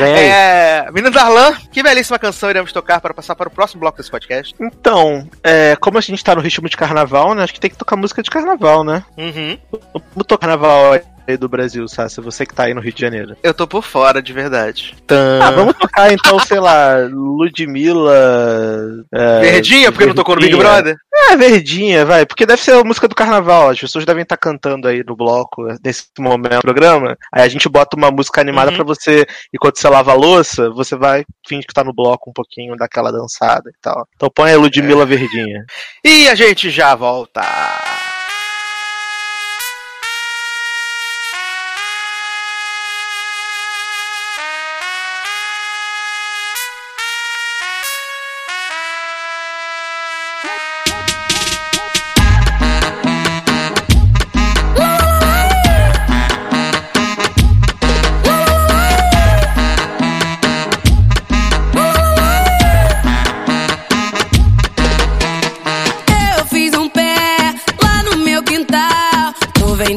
É, Menino Darlan, que belíssima canção iremos tocar para passar para o próximo bloco desse podcast. Então, é, como a gente tá no ritmo de carnaval, né? Acho que tem que tocar música de carnaval, né? Uhum. Vamos tocar carnaval aí do Brasil, Sassi, você que tá aí no Rio de Janeiro. Eu tô por fora, de verdade. Ah, vamos tocar então, sei lá, Ludmilla. É, Verdinha, porque não tocou no Big Verdinha. Brother? É, Verdinha, vai, porque deve ser a música do carnaval, as pessoas devem estar cantando aí no bloco, nesse momento do programa. Aí a gente bota uma música animada Uhum. pra você, enquanto você lava a louça, você vai fingir que tá no bloco um pouquinho, daquela dançada e tal. Então põe a Ludmilla Verdinha. E a gente já volta.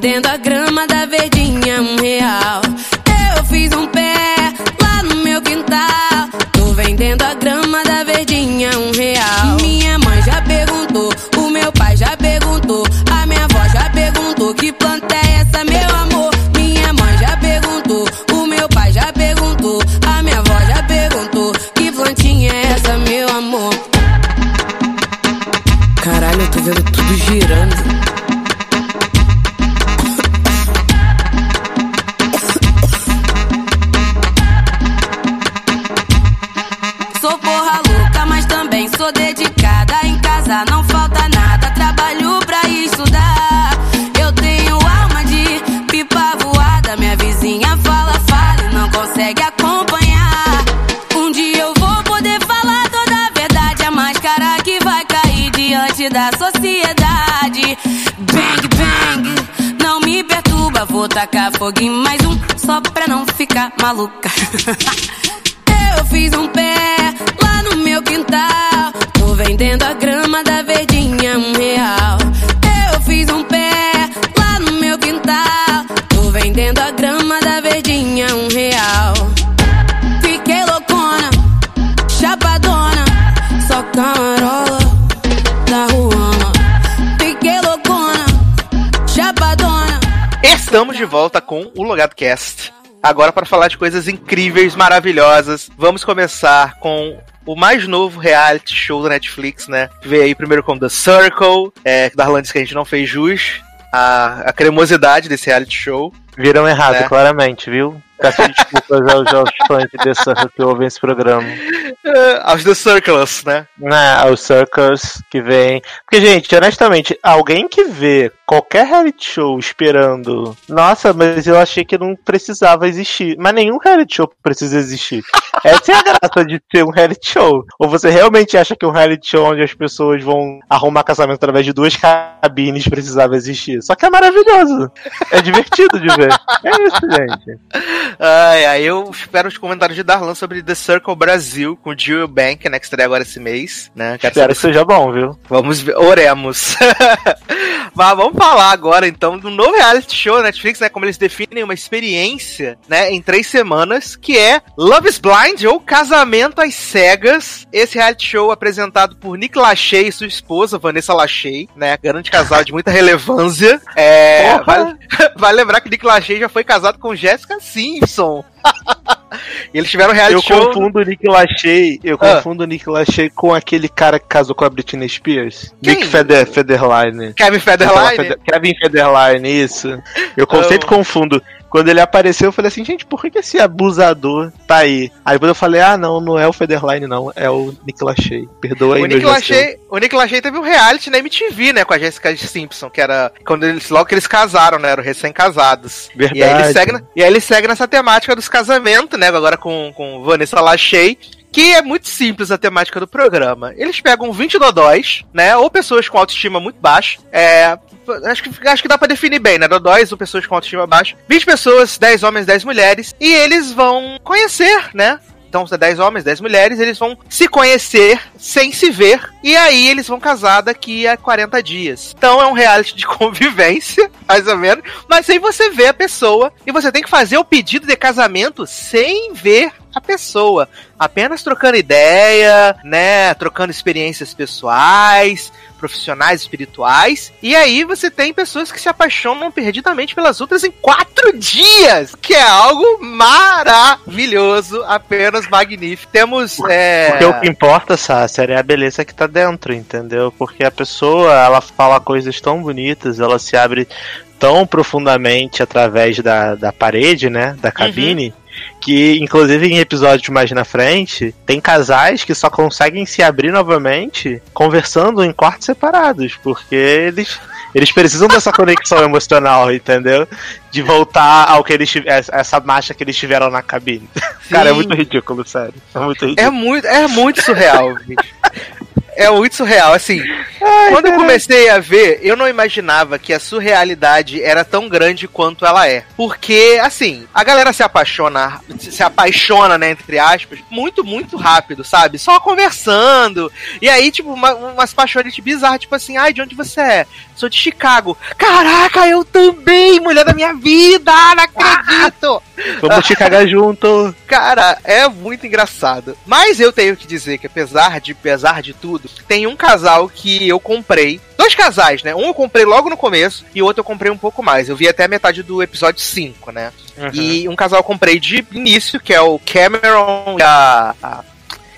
Tô sou dedicada. Em casa não falta nada, trabalho pra estudar. Eu tenho alma de pipa voada. Minha vizinha fala, fala e não consegue acompanhar. Um dia eu vou poder falar toda a verdade. A máscara que vai cair diante da sociedade. Bang, bang, não me perturba. Vou tacar fogo em mais um, só pra não ficar maluca. Eu fiz um pé Vendendo a grama da verdinha um real. Eu fiz um pé lá no meu quintal. Tô vendendo a grama da verdinha um real. Fiquei loucona, chapadona, só camarola da Ruana. Fiquei loucona, chapadona. Estamos de volta com o Logado Cast. Agora para falar de coisas incríveis, maravilhosas. Vamos começar com o mais novo reality show da Netflix, né? Que veio aí primeiro com The Circle, é, que Darlan disse que a gente não fez jus à, à cremosidade desse reality show. Viram errado, É. claramente, viu? Peço desculpas aos, aos fãs de The Circle que ouvem esse programa. É, aos The Circles, né? Né, aos Circles que vem. Porque, gente, honestamente, alguém que vê qualquer reality show esperando. Nossa, mas eu achei que não precisava existir. Mas nenhum reality show precisa existir. Essa é a graça de ter um reality show. Ou você realmente acha que um reality show onde as pessoas vão arrumar casamento através de duas cabines precisava existir? Só que é maravilhoso. É divertido de ver. É isso, gente. Ai, ai, eu espero os comentários de Darlan sobre The Circle Brasil com Jill Bank, né? Que estreia agora esse mês, né? Quero Espero que seja bom, viu? Vamos ver, oremos. Mas vamos falar agora então do novo reality show da Netflix, né? Como eles definem uma experiência, né? Em três semanas, que é Love is Blind ou Casamento às Cegas. Esse reality show apresentado por Nick Lachey e sua esposa, Vanessa Lachey, né? Grande casal de muita relevância. É, vale, vale lembrar que Nick Lachey já foi casado com Jessica Simpson. e eles tiveram reality Eu show. confundo o Nick Lachey, eu Ah. confundo o Nick Lachey com aquele cara que casou com a Britney Spears. Quem? Nick Feder, Federline. Kevin Federline. Feder- Kevin Federline, isso. Eu Oh. sempre confundo. Quando ele apareceu, eu falei assim, gente, por que, esse abusador tá aí? Aí depois eu falei, ah, não, não é o Federline, não, é o Nick Lachey. Perdoa aí, O Nick. Lachey, o Nick Lachey teve um reality na MTV, né, com a Jessica Simpson, que era quando eles, logo que eles casaram, né, eram recém-casados. Verdade. E aí ele segue, e aí ele segue nessa temática dos casamentos, né, agora com, com Vanessa Lachey, que é muito simples a temática do programa. Eles pegam 20 dodóis, né, ou pessoas com autoestima muito baixa, é... Acho que, acho que dá pra definir bem, né? Dodóis ou pessoas com autoestima baixa. 20 pessoas, 10 homens, 10 mulheres. E eles vão conhecer, né? Então, são 10 homens, 10 mulheres, eles vão se conhecer sem se ver, e aí eles vão casar daqui a 40 dias. Então é um reality de convivência, mais ou menos, mas sem você ver a pessoa, e você tem que fazer o pedido de casamento sem ver a pessoa. Apenas trocando ideia, né? Trocando experiências pessoais, profissionais, espirituais. E aí você tem pessoas que se apaixonam perdidamente pelas outras em quatro dias, que é algo maravilhoso, apenas magnífico. Temos. É... Porque o que importa, Sácer, é a beleza que tá dentro, entendeu? Porque a pessoa, ela fala coisas tão bonitas, ela se abre tão profundamente através da, da parede, né? Da cabine. Que, inclusive, em episódios mais na frente, tem casais que só conseguem se abrir novamente conversando em quartos separados, porque eles, eles precisam dessa conexão emocional, entendeu? De voltar ao que eles essa marcha que eles tiveram na cabine. Cara, é Sim. muito ridículo, sério. É muito ridículo. É muito, é muito surreal. É muito surreal, assim. quando eu comecei a ver, eu não imaginava que a surrealidade era tão grande quanto ela é. Porque, assim, a galera se apaixona, se apaixona, né, entre aspas, muito, muito rápido, sabe? Só conversando. E aí, tipo, uma, umas paixões bizarras, tipo assim, ai, de onde você é? Sou de Chicago. Caraca, eu também, mulher da minha vida, não acredito! Vamos te cagar junto. Cara, é muito engraçado. Mas eu tenho que dizer que apesar de, apesar de tudo, tem um casal que eu comprei. Dois casais, né? Um eu comprei logo no começo e o outro eu comprei um pouco mais. Eu vi até a metade do episódio 5, né? E um casal eu comprei de início, que é o Cameron e a, a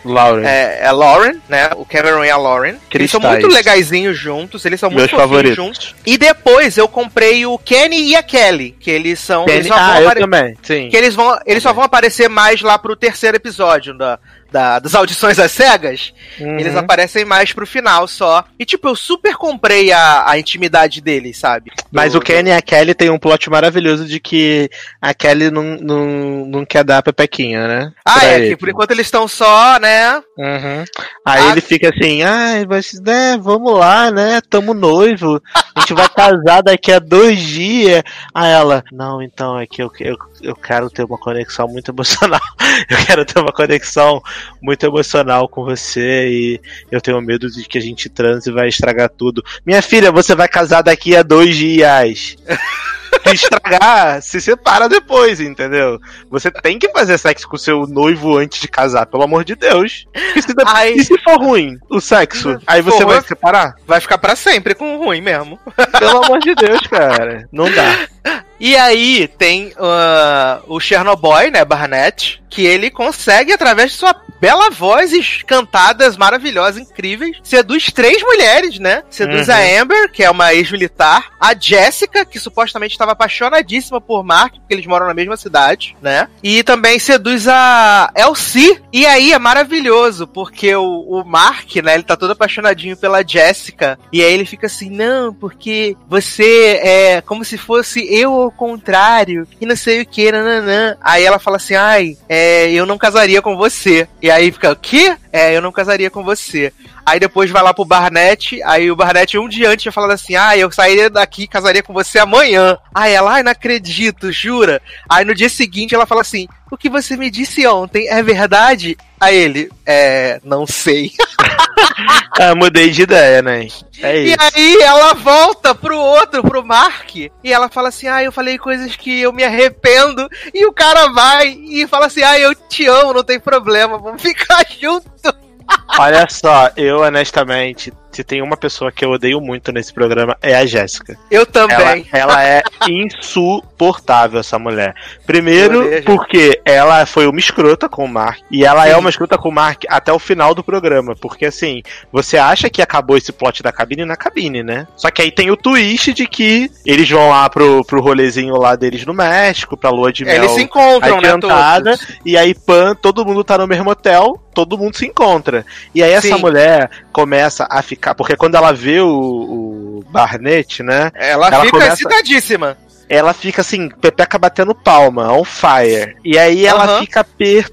Lauren. é, é Lauren, né? O Cameron e a Lauren. Eles são Cristais. muito legaisinhos juntos, eles são Meus muito favoritos. juntos. E depois eu comprei o Kenny e a Kelly, que eles são. eles só ah, eu também. Sim. que eles vão. Eles só vão aparecer mais lá pro terceiro episódio da, da- das audições às cegas. Uhum. Eles aparecem mais pro final só. E tipo, eu super comprei a, a intimidade deles, sabe? Mas Do- o Kenny e a Kelly tem um plot maravilhoso de que a Kelly não, não, não quer dar a pepequinha, né? Ah, Pra é, ele. que por enquanto eles estão só, né? Uhum. Aí Ah, ele fica assim, ai, mas né, vamos lá, né? Tamo noivo. A gente vai casar daqui a dois dias. Aí ela, não, então é que eu, eu, eu quero ter uma conexão muito emocional. Eu quero ter uma conexão muito emocional com você e eu tenho medo de que a gente transe e vai estragar tudo. Minha filha, você vai casar daqui a dois dias. Estragar, se separa depois, entendeu? Você tem que fazer sexo com seu noivo antes de casar, pelo amor de Deus. E se, de- Ai. e se for ruim o sexo, aí você For vai se separar? Vai ficar pra sempre com o ruim mesmo. Pelo amor de Deus, cara. Não dá. E aí tem ah, o Chernobyl, né, Barnett, que ele consegue, através de sua bela voz e cantadas maravilhosas, incríveis, seduz três mulheres, né? Seduz Uhum. a Amber, que é uma ex-militar, a Jessica, que supostamente estava apaixonadíssima por Mark, porque eles moram na mesma cidade, né? E também seduz a Elsie. E aí é maravilhoso, porque o, o Mark, né, ele tá todo apaixonadinho pela Jessica, e aí ele fica assim, não, porque você é como se fosse eu ao contrário, e não sei o que, nananã. Aí ela fala assim, ai, é, eu não casaria com você. E aí fica, o quê? É, eu não casaria com você. Aí depois vai lá pro Barnett, aí o Barnett um dia antes tinha falado assim, ah, eu sairia daqui casaria com você amanhã. Aí ela, ai, não acredito, jura? Aí no dia seguinte ela fala assim, o que você me disse ontem é verdade? Aí ele, é, não sei. Ah, mudei de ideia, né? É E isso. aí ela volta pro outro, pro Mark, e ela fala assim: Ah, eu falei coisas que eu me arrependo. E o cara vai e fala assim: Ah, eu te amo, não tem problema, vamos ficar junto. Olha só, eu honestamente, se tem uma pessoa que eu odeio muito nesse programa, é a Jéssica. Eu Ela, também. ela é insuportável, essa mulher. Primeiro, porque ela foi uma escrota com o Mark. E ela é Sim. uma escrota com o Mark até o final do programa. Porque assim, você acha que acabou esse plot da cabine na cabine, né? Só que aí tem o twist de que eles vão lá pro, pro rolezinho lá deles no México, pra lua de mel. Eles se encontram, né? Todos. E aí, pan, todo mundo tá no mesmo hotel, todo mundo se encontra. E aí essa Sim. mulher começa a ficar. Porque quando ela vê o, o Barnett, né? Ela, Ela fica começa- excitadíssima. Ela fica assim, pepeca batendo palma, on fire. E aí ela Aham. fica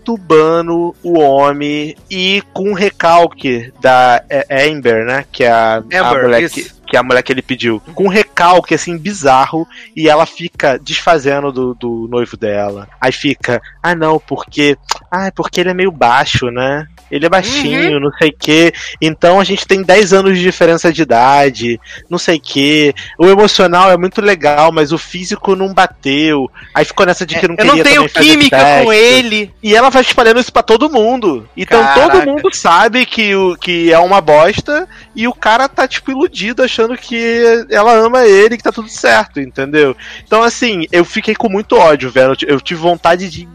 perturbando o homem e com um recalque da Amber, né? Que é a, a Amber, mulher isso. que, que é a mulher que ele pediu. Com um recalque, assim, bizarro. E ela fica desfazendo do, do noivo dela. Aí fica, ah não, porque. Ah, porque ele é meio baixo, né? Ele é baixinho, Uhum. não sei o quê. Então a gente tem 10 anos de diferença de idade, não sei o quê. O emocional é muito legal, mas o físico não bateu. Aí ficou nessa de que não É, Eu queria não tenho química com ele. E ela vai espalhando isso pra todo mundo. Então Caraca. todo mundo sabe que, o, que é uma bosta e o cara tá, tipo, iludido, achando que ela ama ele, que tá tudo certo, entendeu? Então, assim, eu fiquei com muito ódio, velho. Eu Eu tive vontade de.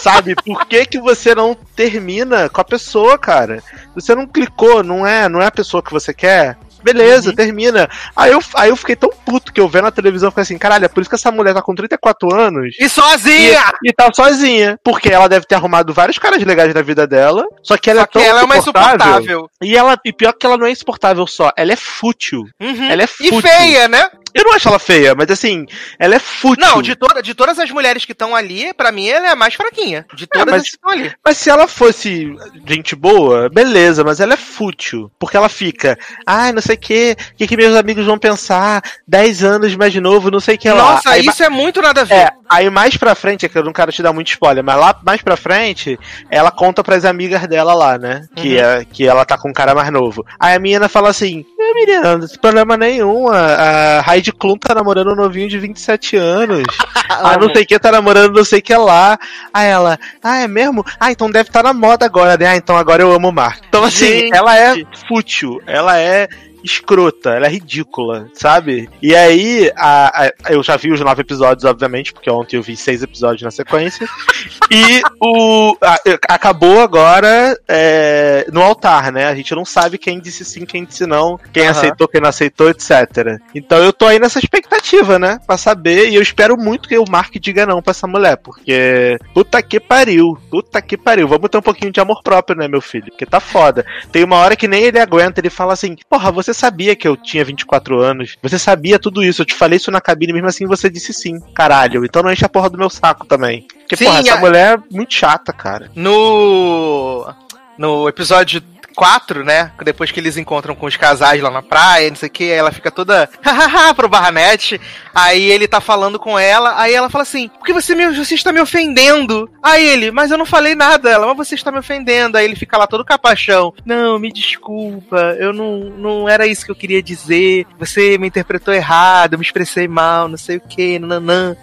Sabe, por que, que você não termina com a pessoa, cara? Você não clicou, não é, não é a pessoa que você quer? Beleza, Uhum. termina. Aí eu, aí eu fiquei tão puto que eu vendo na televisão fiquei assim, caralho, é por isso que essa mulher tá com 34 anos E sozinha! e, e tá sozinha. Porque ela deve ter arrumado vários caras legais na vida dela. Só que ela Só é tão ela é uma insuportável. insuportável. E ela, e pior que ela não é insuportável só, ela é fútil. Uhum. Ela é E fútil. feia, né? Eu não acho ela feia, mas assim, ela é fútil. Não, de, toda, de todas as mulheres que estão ali, pra mim ela é a mais fraquinha. De todas mas- as que estão ali. Mas se ela fosse gente boa, beleza, mas ela é fútil. Porque ela fica, ai, não sei o que, o que, que meus amigos vão pensar, 10 anos mais novo, não sei o que lá. Nossa, Aí isso é muito nada a ver. É, Aí mais pra frente, é que eu não quero te dar muito spoiler, mas lá mais pra frente, ela conta pras amigas dela lá, né? Que, Uhum. é, que ela tá com um cara mais novo. Aí a menina fala assim: "É, menina, não tem problema nenhum. A, a Heidi Klum tá namorando um novinho de 27 anos. ah, não sei que, tá namorando não sei que lá. Aí ela, ah, é mesmo? Ah, então deve estar na moda agora, né? Ah, então agora eu amo o Mark. Então, assim, Gente. ela é fútil, ela é escrota, ela é ridícula, sabe? E aí, a- a- eu já vi os nove episódios, obviamente, porque ontem eu vi seis episódios na sequência. e o a- acabou agora é, no altar, né? A gente não sabe quem disse sim, quem disse não, quem Aham. aceitou, quem não aceitou, etc. Então eu tô aí nessa expectativa, né? Pra saber, e eu espero muito que o Mark diga não pra essa mulher, porque puta que pariu, puta que pariu. Vamos ter um pouquinho de amor próprio, né, meu filho? Porque tá foda. Tem uma hora que nem ele aguenta, ele fala assim: Porra, você sabia que eu tinha 24 anos? Você sabia tudo isso? Eu te falei isso na cabine, mesmo assim você disse sim. Caralho, então não enche a porra do meu saco também. Porque, Sim, porra, essa a- mulher é muito chata, cara. No. No episódio 4, né? Depois que eles encontram com os casais lá na praia, não sei o que, ela fica toda pro Barnett. Aí ele tá falando com ela, aí ela fala assim: Por que você, me, você está me ofendendo? Aí ele, mas eu não falei nada. Ela, mas você está me ofendendo. Aí ele fica lá todo capachão: Não, me desculpa, eu não, não era isso que eu queria dizer. Você me interpretou errado, eu me expressei mal, não sei o que, nananã.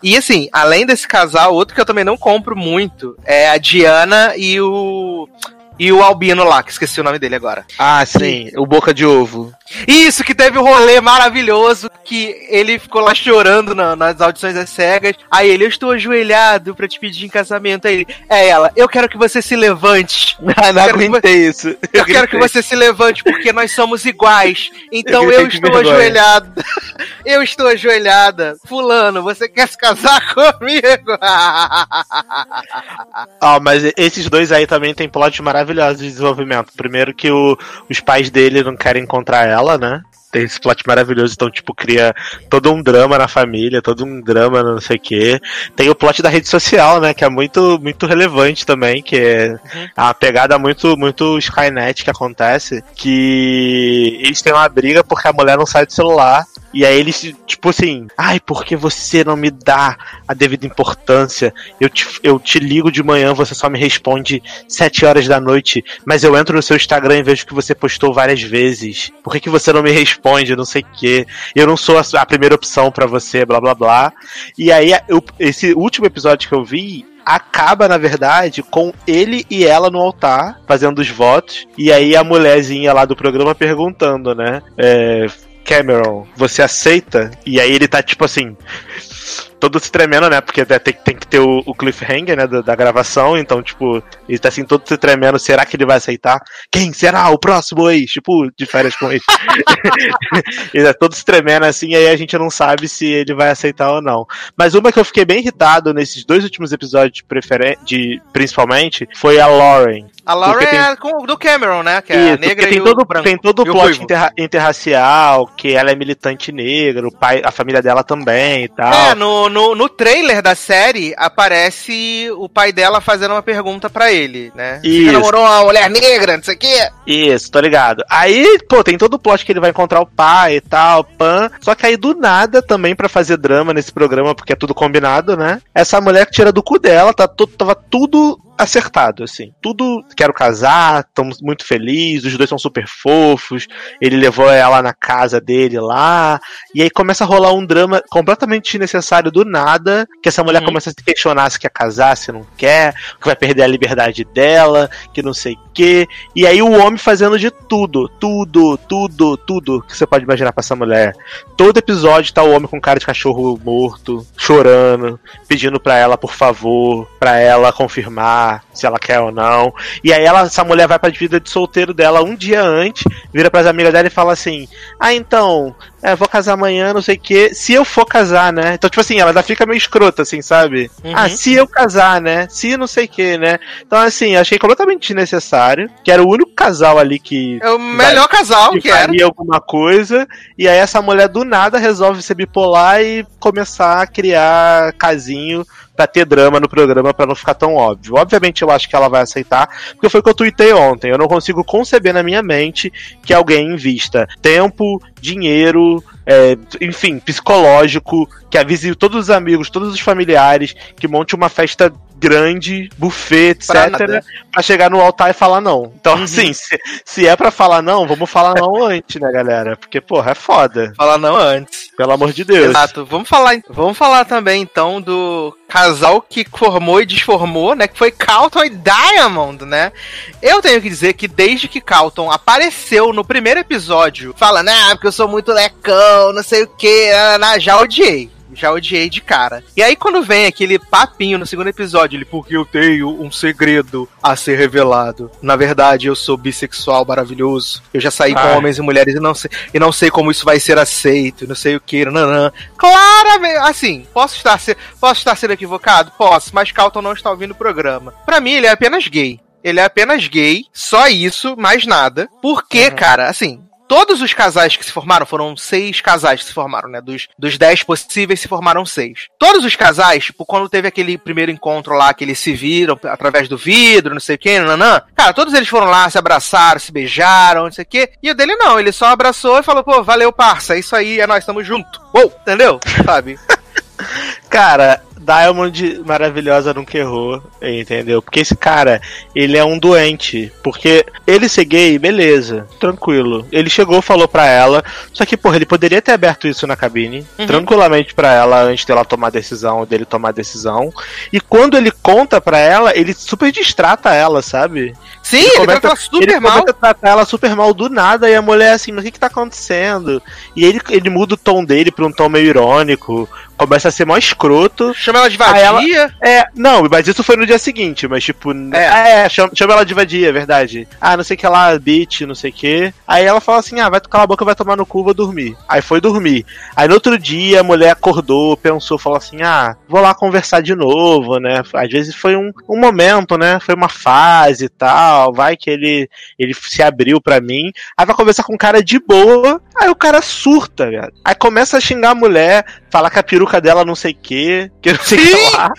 E assim, além desse casal, outro que eu também não compro muito é a Diana e o. E o Albino lá, que esqueci o nome dele agora. Ah, sim, o boca de ovo. Isso, que teve um rolê maravilhoso, que ele ficou lá chorando na- nas audições das cegas. Aí ele, eu estou ajoelhado pra te pedir em casamento. Aí ele, é ela, eu quero que você se levante. não quero que aguentei isso. Eu quero que você se levante, porque nós somos iguais. Então Eu eu, estou ajoelhada. Eu estou ajoelhada. Fulano, você quer se casar comigo? Ah, mas esses dois aí também tem plots maravilhosos de desenvolvimento. Primeiro que o- os pais dele não querem encontrar ela, né? Tem esse plot maravilhoso, então, tipo, cria todo um drama na família, todo um drama não sei o quê. Tem o plot da rede social, né? Que é muito, muito relevante também, que é uma pegada muito, muito Skynet que acontece. Que eles têm uma briga porque a mulher não sai do celular. E aí eles, tipo assim, ai, porque você não me dá a devida importância? Eu te, eu te ligo de manhã, você só me responde sete horas da noite, mas eu entro no seu Instagram e vejo que você postou várias vezes. Por que, que você não me responde? Não sei o quê. Eu não sou a, a primeira opção pra você, blá blá blá. E aí, eu- esse último episódio que eu vi. Acaba, na verdade, com ele e ela no altar, fazendo os votos. E aí a mulherzinha lá do programa perguntando, né? É, Cameron, você aceita? E aí ele tá tipo assim. Todo se tremendo, né? Porque tem, tem que ter o, o cliffhanger, né? Da, da gravação. Então, tipo, ele tá assim, todo se tremendo. Será que ele vai aceitar? Quem será o próximo ex? Tipo, de férias com ex. ele tá todo se tremendo assim. Aí a gente não sabe se ele vai aceitar ou não. Mas uma que eu fiquei bem irritado nesses dois últimos episódios, preferen de, principalmente, foi a Lauren. A Laura tem- é com- do Cameron, né? Que é a Isso, negra porque tem e todo, branco. tem todo o plot interra- interracial, que ela é militante negra, o pai, a família dela também e tal. É, no, no, no trailer da série aparece o pai dela fazendo uma pergunta pra ele, né? Você Isso. namorou uma mulher negra, não sei o quê? Isso, tô ligado. Aí, pô, tem todo o plot que ele vai encontrar o pai e tal, pan. Só que aí do nada também pra fazer drama nesse programa, porque é tudo combinado, né? Essa mulher que tira do cu dela, tá tava tudo acertado, assim. Tudo, quero casar, estamos muito felizes, os dois são super fofos. Ele levou ela na casa dele lá. E aí começa a rolar um drama completamente desnecessário do nada, que essa mulher Uhum. começa a se questionar se quer casar, se não quer, que vai perder a liberdade dela, que não sei o quê. E aí o homem fazendo de tudo, tudo, tudo, tudo que você pode imaginar pra essa mulher. Todo episódio tá o homem com cara de cachorro morto, chorando, pedindo pra ela, por favor, pra ela confirmar se ela quer ou não. E aí ela, essa mulher vai pra vida de solteiro dela um dia antes, vira pras amigas dela e fala assim: Ah, então, é, vou casar amanhã, não sei o quê. Se eu for casar, né? Então, tipo assim, ela ainda fica meio escrota, assim, sabe? Uhum. Ah, se eu casar, né? Se não sei o quê, né? Então, assim, achei completamente desnecessário. Que era o único casal ali que É o melhor casal que que era. alguma coisa, e aí essa mulher do nada resolve ser bipolar e começar a criar casinho pra ter drama no programa pra não ficar tão óbvio. Obviamente eu acho que ela vai aceitar, porque foi o que eu tuitei ontem. Eu não consigo conceber na minha mente que alguém invista tempo, dinheiro, é, enfim, psicológico, que avise todos os amigos, todos os familiares, que monte uma festa grande, buffet, etc, Pra nada. pra chegar no altar e falar não. Então, Uhum. assim, se, se é pra falar não, vamos falar não antes, né, galera? Porque, porra, é foda. Falar não antes. Pelo amor de Deus. Exato. Vamos falar, vamos falar também então do casal que formou e desformou, né? Que foi Calton e Diamond, né? Eu tenho que dizer que desde que Calton apareceu no primeiro episódio, falando, ah, porque eu sou muito lecão, não sei o que, já odiei. Já odiei de cara. E aí, quando vem aquele papinho no segundo episódio, ele, porque eu tenho um segredo a ser revelado. Na verdade, eu sou bissexual maravilhoso. Eu já saí com Ah. homens e mulheres e não sei, e não sei como isso vai ser aceito, não sei o que, nanã. Claramente, assim, posso estar, se- posso estar sendo equivocado? Posso, mas Calton não está ouvindo o programa. Pra mim, ele é apenas gay. Ele é apenas gay, só isso, mais nada. Porque, Uhum. cara, assim, todos os casais que se formaram, foram seis casais que se formaram, né? Dos, dos dez possíveis se formaram seis. Todos os casais, tipo, quando teve aquele primeiro encontro lá, que eles se viram através do vidro, não sei o que, nanã. Cara, todos eles foram lá, se abraçaram, se beijaram, não sei o que. E o dele não, ele só abraçou e falou, pô, valeu, parça, é isso aí, é nós, tamo junto. Uou, entendeu? Sabe? Cara, Diamond maravilhosa nunca errou, entendeu? Porque esse cara, ele é um doente. Porque ele ser gay, beleza, tranquilo. Ele chegou, falou pra ela. Só que, porra, ele poderia ter aberto isso na cabine, Uhum. tranquilamente pra ela, antes dela tomar a decisão, dele tomar a decisão. E quando ele conta pra ela, ele super distrata ela, sabe? Sim, Ele ele, começa- vai falar super ele mal. começa a tratar ela super mal do nada e a mulher assim, mas o que que tá acontecendo? E ele, ele muda o tom dele pra um tom meio irônico, começa a ser mó escroto. Chama ela de Aí ela- vadia. É, não, mas isso foi no dia seguinte, mas tipo, É. é, chama, chama ela de vadia, é verdade. Ah, não sei o que lá, bitch, não sei o que. Aí ela fala assim: ah, vai tocar a boca, vai tomar no cu, vou dormir. Aí foi dormir. Aí no outro dia a mulher acordou, pensou, falou assim: ah, vou lá conversar de novo, né? Às vezes foi um, um momento, né? Foi uma fase e tal. Vai que ele, ele se abriu pra mim. Aí vai conversar com um cara de boa. Aí o cara surta, velho. Aí começa a xingar a mulher, falar que a peruca dela não sei o que, que não sei o que lá.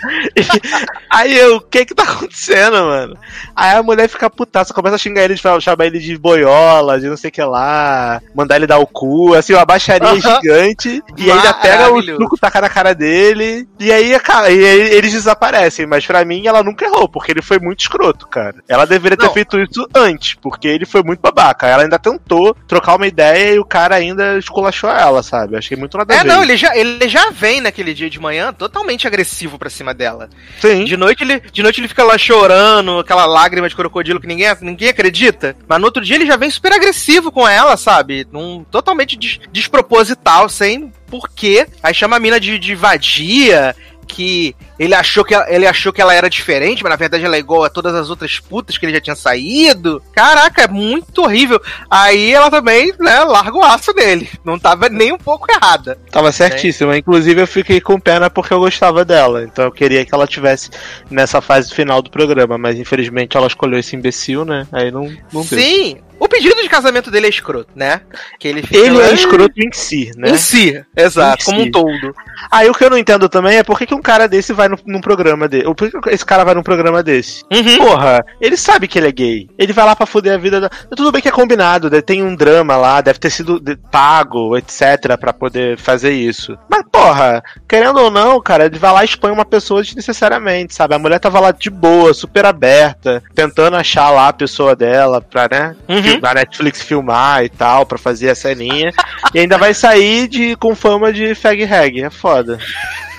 Aí eu, o que que tá acontecendo, mano? Aí a mulher fica putaça, começa a xingar ele, chamar ele de boiola, de não sei o que lá, mandar ele dar o cu, assim, uma baixaria Aham. gigante, e aí ainda pega o suco, taca na cara dele, e aí, cara, e aí eles desaparecem, mas pra mim ela nunca errou, porque ele foi muito escroto, cara. Ela deveria ter Não. feito isso antes, porque ele foi muito babaca. Ela ainda tentou trocar uma ideia e o cara ainda esculachou ela, sabe? Achei muito nada a É, ver. não, ele já, ele já vem naquele dia de manhã totalmente agressivo pra cima dela. Sim. De noite ele, de noite ele fica lá chorando, aquela lágrima de crocodilo que ninguém, ninguém acredita. Mas no outro dia ele já vem super agressivo com ela, sabe? Num, totalmente des- desproposital, sem porquê. Aí chama a mina de, de vadia. Que ele achou que ela, ele achou que ela era diferente, mas na verdade ela é igual a todas as outras putas que ele já tinha saído. Caraca, é muito horrível. Aí ela também, né, larga o aço dele. Não tava nem um pouco errada. Tava certíssima. Inclusive, eu fiquei com pena porque eu gostava dela. Então eu queria que ela tivesse nessa fase final do programa. Mas infelizmente ela escolheu esse imbecil, né? Aí não, não deu. O pedido de casamento dele é escroto, né? Que ele fica Ele lá- é escroto em si, né? Em si, exato, Em como si. um todo. Aí o que eu não entendo também é por que, que um cara desse vai no, num programa dele. Por que esse cara vai num programa desse? Uhum. Porra, ele sabe que ele é gay. Ele vai lá pra foder a vida da. Tudo bem que é combinado, né? tem um drama lá, deve ter sido pago, etc, pra poder fazer isso. Mas, porra, querendo ou não, cara, ele vai lá e expõe uma pessoa desnecessariamente, sabe? A mulher tava lá de boa, super aberta, tentando achar lá a pessoa dela pra, né? Uhum. Fil- A Netflix filmar e tal, pra fazer a ceninha. e ainda vai sair de, com fama de fag rag. É foda.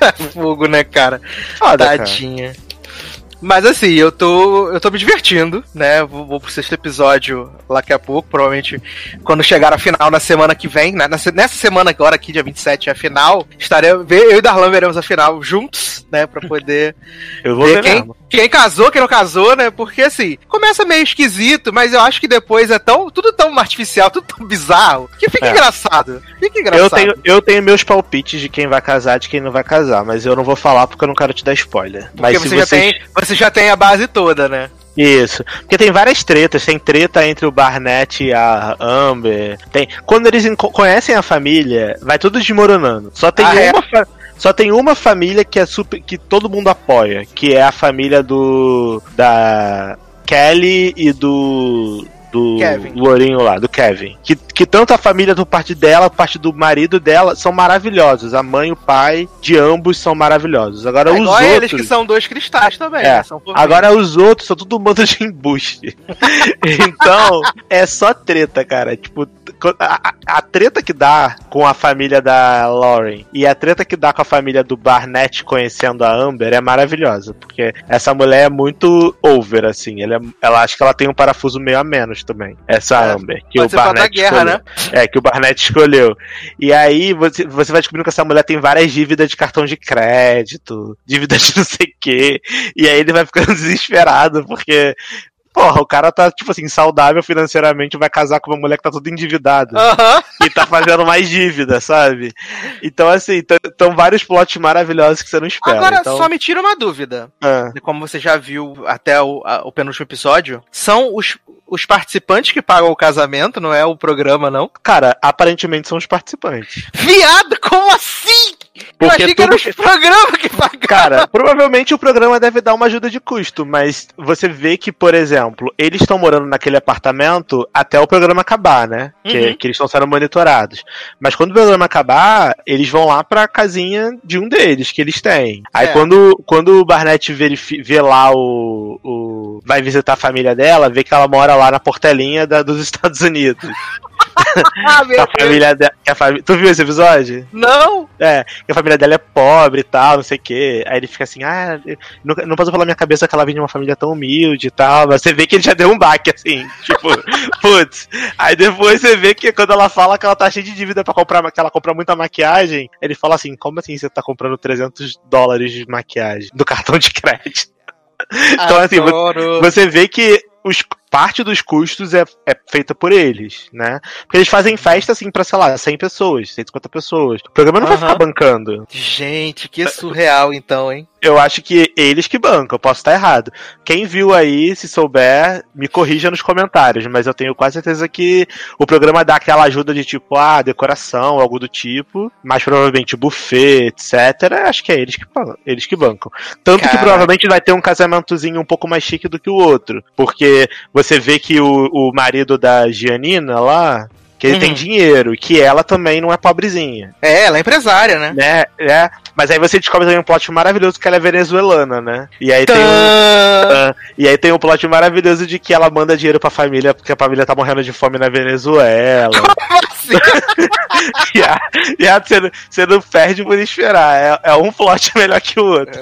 Fogo, né, cara? Foda, cara. Tadinha. Mas assim, eu tô, eu tô me divertindo, né? Vou, vou pro sexto episódio daqui a pouco, provavelmente quando chegar a final na semana que vem, né? Nessa, semana agora aqui, dia 27, é a final. Estaremos, eu e Darlan veremos a final juntos, né? Pra poder Eu vou ver ver quem, mesmo. Quem casou, quem não casou, né? Porque assim, começa meio esquisito, mas eu acho que depois é tão, tudo tão artificial, tudo tão bizarro, que fica É. engraçado. Fica engraçado. Eu tenho, eu tenho meus palpites de quem vai casar e de quem não vai casar, mas eu não vou falar porque eu não quero te dar spoiler. Porque mas você, se já tem, você já tem a base toda, né? Isso. Porque tem várias tretas. Tem treta entre o Barnett e a Amber. Tem... Quando eles conhecem a família, vai tudo desmoronando. Só tem Ah, é? uma. fa- Só tem uma família que é super. que todo mundo apoia. Que é a família do. da Kelly e do. do Kevin. lourinho lá, do Kevin. Que, que tanto a família do parte dela, parte do marido dela, são maravilhosos. A mãe e o pai de ambos são maravilhosos. Agora É os outros. eles que são dois cristais também, É, né? Agora os outros são tudo um bando de embuste. então, é só treta, cara. Tipo, a, a- a treta que dá com a família da Lauren e a treta que dá com a família do Barnett conhecendo a Amber é maravilhosa. Porque essa mulher é muito over, assim. Ela, é- ela acha que ela tem um parafuso meio a menos também. Essa É, Amber. Que o Barnett guerra, escolheu. né? É, que o Barnett escolheu. E aí você, você vai descobrindo que essa mulher tem várias dívidas de cartão de crédito, dívidas de não sei o quê. E aí ele vai ficando desesperado, porque. Porra, o cara tá, tipo assim, saudável financeiramente, vai casar com uma mulher que tá toda endividada. Aham. E tá fazendo mais dívida, sabe? Então, assim, estão vários plots maravilhosos que você não espera. Agora, então, só me tira uma dúvida. ah, Como você já viu até o, a- o penúltimo episódio, são os, os participantes que pagam o casamento, não é o programa, não. cara, aparentemente são os participantes. Viado, como assim? Eu Porque achei que era tudo os programas que pagavam. Cara, provavelmente o programa deve dar uma ajuda de custo, mas você vê que, por exemplo, eles estão morando naquele apartamento até o programa acabar, né? Que, Uhum. que eles estão sendo monitorados. Mas quando o programa acabar, eles vão lá pra casinha de um deles, que eles têm. Aí É. quando, quando o Barnett verifi- vê lá o, o. Vai visitar a família dela, vê que ela mora lá na portelinha da- dos Estados Unidos. Ah, meu a família dela. a fami- Tu viu esse episódio? Não! É, que a família dela é pobre e tal, não sei o quê. Aí ele fica assim, ah, não, não passou pela minha cabeça que ela vinha de uma família tão humilde e tal. Mas você vê que ele já deu um baque, assim, tipo, putz. Aí depois você vê que quando ela fala que ela tá cheia de dívida pra comprar, que ela compra muita maquiagem, ele fala assim, como assim você tá comprando 300 dólares de maquiagem do cartão de crédito? Então, assim. Você vê que os, parte dos custos é, é feita por eles, né? Porque eles fazem festa, assim, pra, sei lá, 100 pessoas, 150 pessoas. O programa não vai Aham. ficar bancando. Gente, que surreal então, hein? Eu acho que eles que bancam, eu posso estar errado. Quem viu aí, se souber, me corrija nos comentários, mas eu tenho quase certeza que o programa dá aquela ajuda de tipo, ah, decoração, algo do tipo, mas provavelmente buffet, etc. Acho que é eles que, eles que bancam. Tanto que Caraca. provavelmente vai ter um casamentozinho um pouco mais chique do que o outro, porque você vê que o, o marido da Gianina lá, que ele Uhum. tem dinheiro, e que ela também não é pobrezinha É, ela é empresária, né? né? É, mas aí você descobre também um plot maravilhoso que ela é venezuelana, né? E aí tem um, Tã! ah, e aí tem um plot maravilhoso de que ela manda dinheiro pra família porque a família tá morrendo de fome na Venezuela. Assim, e a, e a, você, não- você não perde por esperar. É, é um plot melhor que o outro.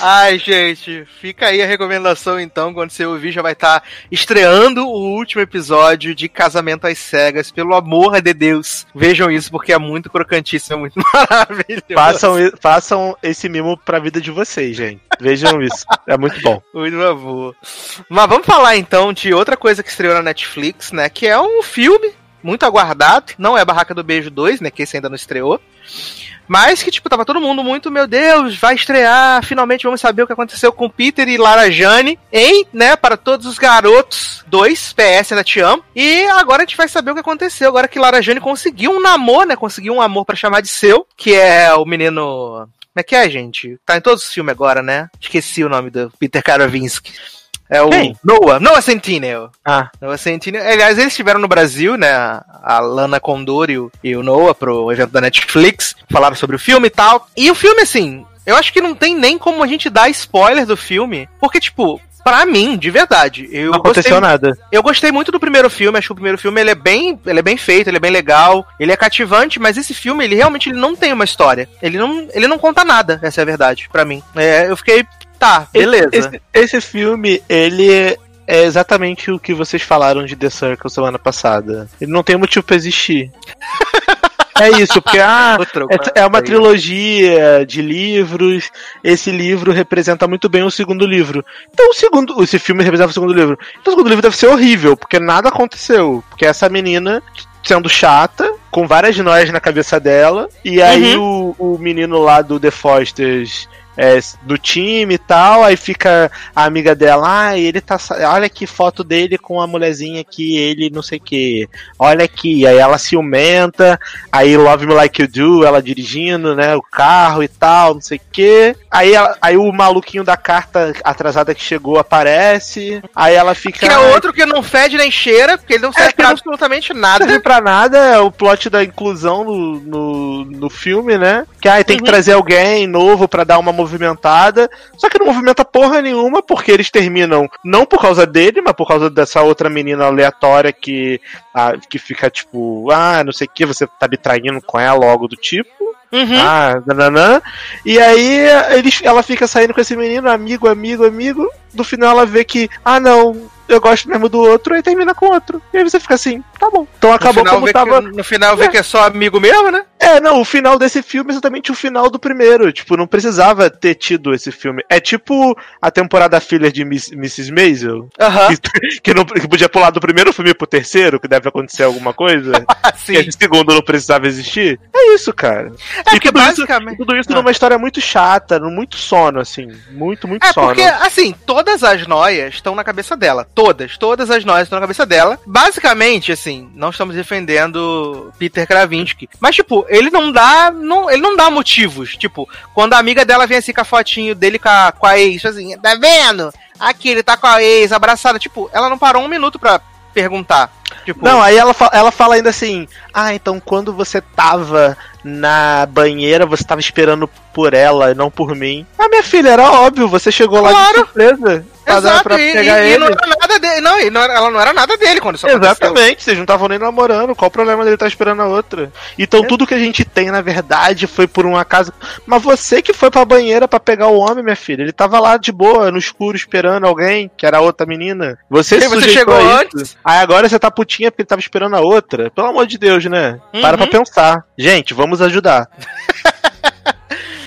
Ai, gente, fica aí a recomendação então, quando você ouvir já vai estar estreando o último episódio de Casamento às Cegas, pelo amor de Deus. Vejam isso porque é muito crocantíssimo, é muito maravilhoso. Façam, façam esse mimo pra vida de vocês, gente. Vejam isso. É muito bom. Muito favor. Mas vamos falar então de outra coisa que estreou na Netflix, né? Que é um filme muito aguardado. Não é Barraca do Beijo 2, né? Que esse ainda não estreou. Mas que, tipo, tava todo mundo muito, meu Deus, vai estrear, finalmente vamos saber o que aconteceu com Peter e Lara Jane em, né, para todos os garotos 2, PS, ainda te amo. E agora a gente vai saber o que aconteceu, agora que Lara Jane conseguiu um namoro, né, conseguiu um amor pra chamar de seu, que é o menino... Como é que é, gente? Tá em todos os filmes agora, né? Esqueci o nome do Peter Karavinsky. É o Quem? Noah, Noah Centineo. Ah, Noah Centineo. Aliás, eles estiveram no Brasil, né? A Lana Condor e o, e o Noah pro evento da Netflix. Falaram sobre o filme e tal. E o filme, assim, eu acho que não tem nem como a gente dar spoiler do filme. Porque, tipo, pra mim, de verdade, eu não gostei aconteceu nada. eu gostei muito do primeiro filme, acho que o primeiro filme ele é bem, ele é bem feito, ele é bem legal, ele é cativante, mas esse filme ele realmente ele não tem uma história. Ele não, ele não conta nada, essa é a verdade pra mim. É, eu fiquei, tá, beleza. Esse, esse filme, ele é exatamente o que vocês falaram de The Circle semana passada. Ele não tem motivo pra existir. É isso, porque ah, é, é uma trilogia de livros. Esse livro representa muito bem o segundo livro. Então o segundo, esse filme representa o segundo livro. Então o segundo livro deve ser horrível, porque nada aconteceu. Porque essa menina sendo chata, com várias noias na cabeça dela, e aí o, o menino lá do The Fosters é, do time e tal, aí fica a amiga dela, ah, ele tá. Olha que foto dele com a mulherzinha que ele não sei o que. Olha aqui, aí ela ciumenta, aí Love Me Like You Do, ela dirigindo, né, o carro e tal, não sei o que. Aí, ela- aí o maluquinho da carta atrasada que chegou aparece, aí ela fica. Que é outro que não fede nem cheira, porque ele não serve que pra não- absolutamente Não nada. serve pra nada, é o plot da inclusão no, no, no filme, né? Que aí tem que Uhum. trazer alguém novo pra dar uma movimentada. Só que não movimenta porra nenhuma, porque eles terminam não por causa dele, mas por causa dessa outra menina aleatória que, ah, que fica tipo, ah, não sei o que, você tá me traindo com ela, algo do tipo. Uhum. Ah, nananã. E aí eles, ela fica saindo com esse menino, amigo, amigo, amigo. No final ela vê que, ah não, eu gosto mesmo do outro, aí termina com outro. E aí você fica assim, tá bom. Então no acabou final, como tava. que, no final vê que é só amigo mesmo, né? É, não, o final desse filme é exatamente o final do primeiro. Tipo, não precisava ter tido esse filme. É tipo a temporada filler de Miss, Mrs. Maisel, Aham. que, que não, que podia pular do primeiro filme pro terceiro, que deve acontecer alguma coisa. Assim. que esse segundo não precisava existir. É isso, cara. É E porque tudo isso- basicamente. Tudo isso Ah. numa história muito chata, muito sono, assim. Muito, muito É sono. porque, assim, todas as noias estão na cabeça dela. Todas, todas as noias estão na cabeça dela. Basicamente, assim, não estamos defendendo Peter Kravinsky. Mas, tipo, ele não dá. Não, ele não dá motivos. Tipo, quando a amiga dela vem assim com a fotinho dele com a, com a ex, assim, tá vendo? Aqui, ele tá com a ex, abraçada. Tipo, ela não parou um minuto pra perguntar. Tipo, Não, aí ela, fa- ela fala ainda assim: Ah, então quando você tava na banheira, você tava esperando por ela e não por mim. Ah, minha filha, era óbvio, você chegou lá de Claro. surpresa. Exato, pra e, pegar e- e ele. não era nada dele. Não, e não era- ela não era nada dele quando isso aconteceu. Exatamente, vocês não estavam nem namorando. Qual o problema dele estar esperando a outra? Então É. tudo que a gente tem, na verdade, foi por um acaso. Mas você que foi pra banheira pra pegar o homem, minha filha. Ele tava lá de boa, no escuro, esperando alguém, que era a outra menina. Você, se você chegou antes? Aí agora você tá putinha porque ele tava esperando a outra. Pelo amor de Deus, né? Para Uhum. pra pensar. Gente, vamos ajudar.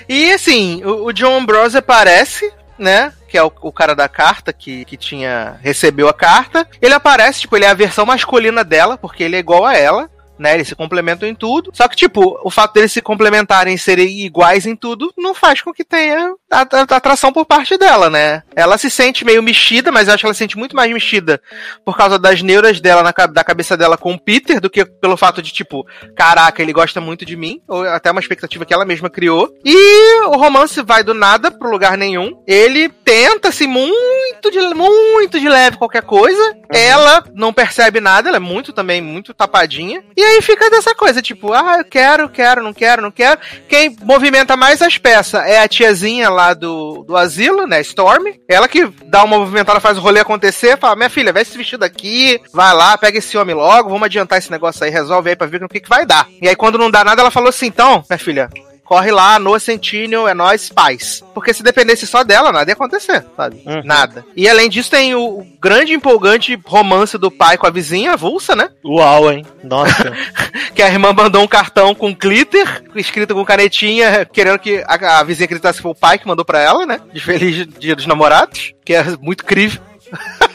E assim, o, o John Ambrose aparece, né? Que é o, o cara da carta que, que tinha. recebeu a carta. Ele aparece, tipo, ele é a versão masculina dela, porque ele é igual a ela. Né, eles se complementam em tudo. Só que, tipo, o fato deles se complementarem e serem iguais em tudo não faz com que tenha atração por parte dela, né? Ela se sente meio mexida, mas eu acho que ela se sente muito mais mexida por causa das neuras dela, na, da cabeça dela com o Peter, do que pelo fato de, tipo, caraca, ele gosta muito de mim, ou até uma expectativa que ela mesma criou. E o romance vai do nada pro lugar nenhum. Ele tenta, assim, muito de, muito de leve qualquer coisa. Ela não percebe nada, ela é muito também, muito tapadinha. E aí fica dessa coisa, tipo, ah, eu quero, quero, não quero, não quero. Quem movimenta mais as peças é a tiazinha lá do, do asilo, né, Storm. Ela que dá uma movimentada, faz o rolê acontecer, fala, minha filha, veste esse vestido aqui, vai lá, pega esse homem logo, vamos adiantar esse negócio aí, resolve aí pra ver no que, que vai dar. E aí quando não dá nada, ela falou assim, então, minha filha, corre lá, no Sentinel, é nós, paz. Porque se dependesse só dela, nada ia acontecer, sabe? Uhum. Nada. E além disso, tem o, grande empolgante romance do pai com a vizinha, a Vulsa, né? Uau, hein? Nossa. Que a irmã mandou um cartão com glitter, escrito com canetinha, querendo que a, a vizinha acreditasse que foi o pai que mandou pra ela, né? De Feliz Dia dos Namorados, que é muito crível.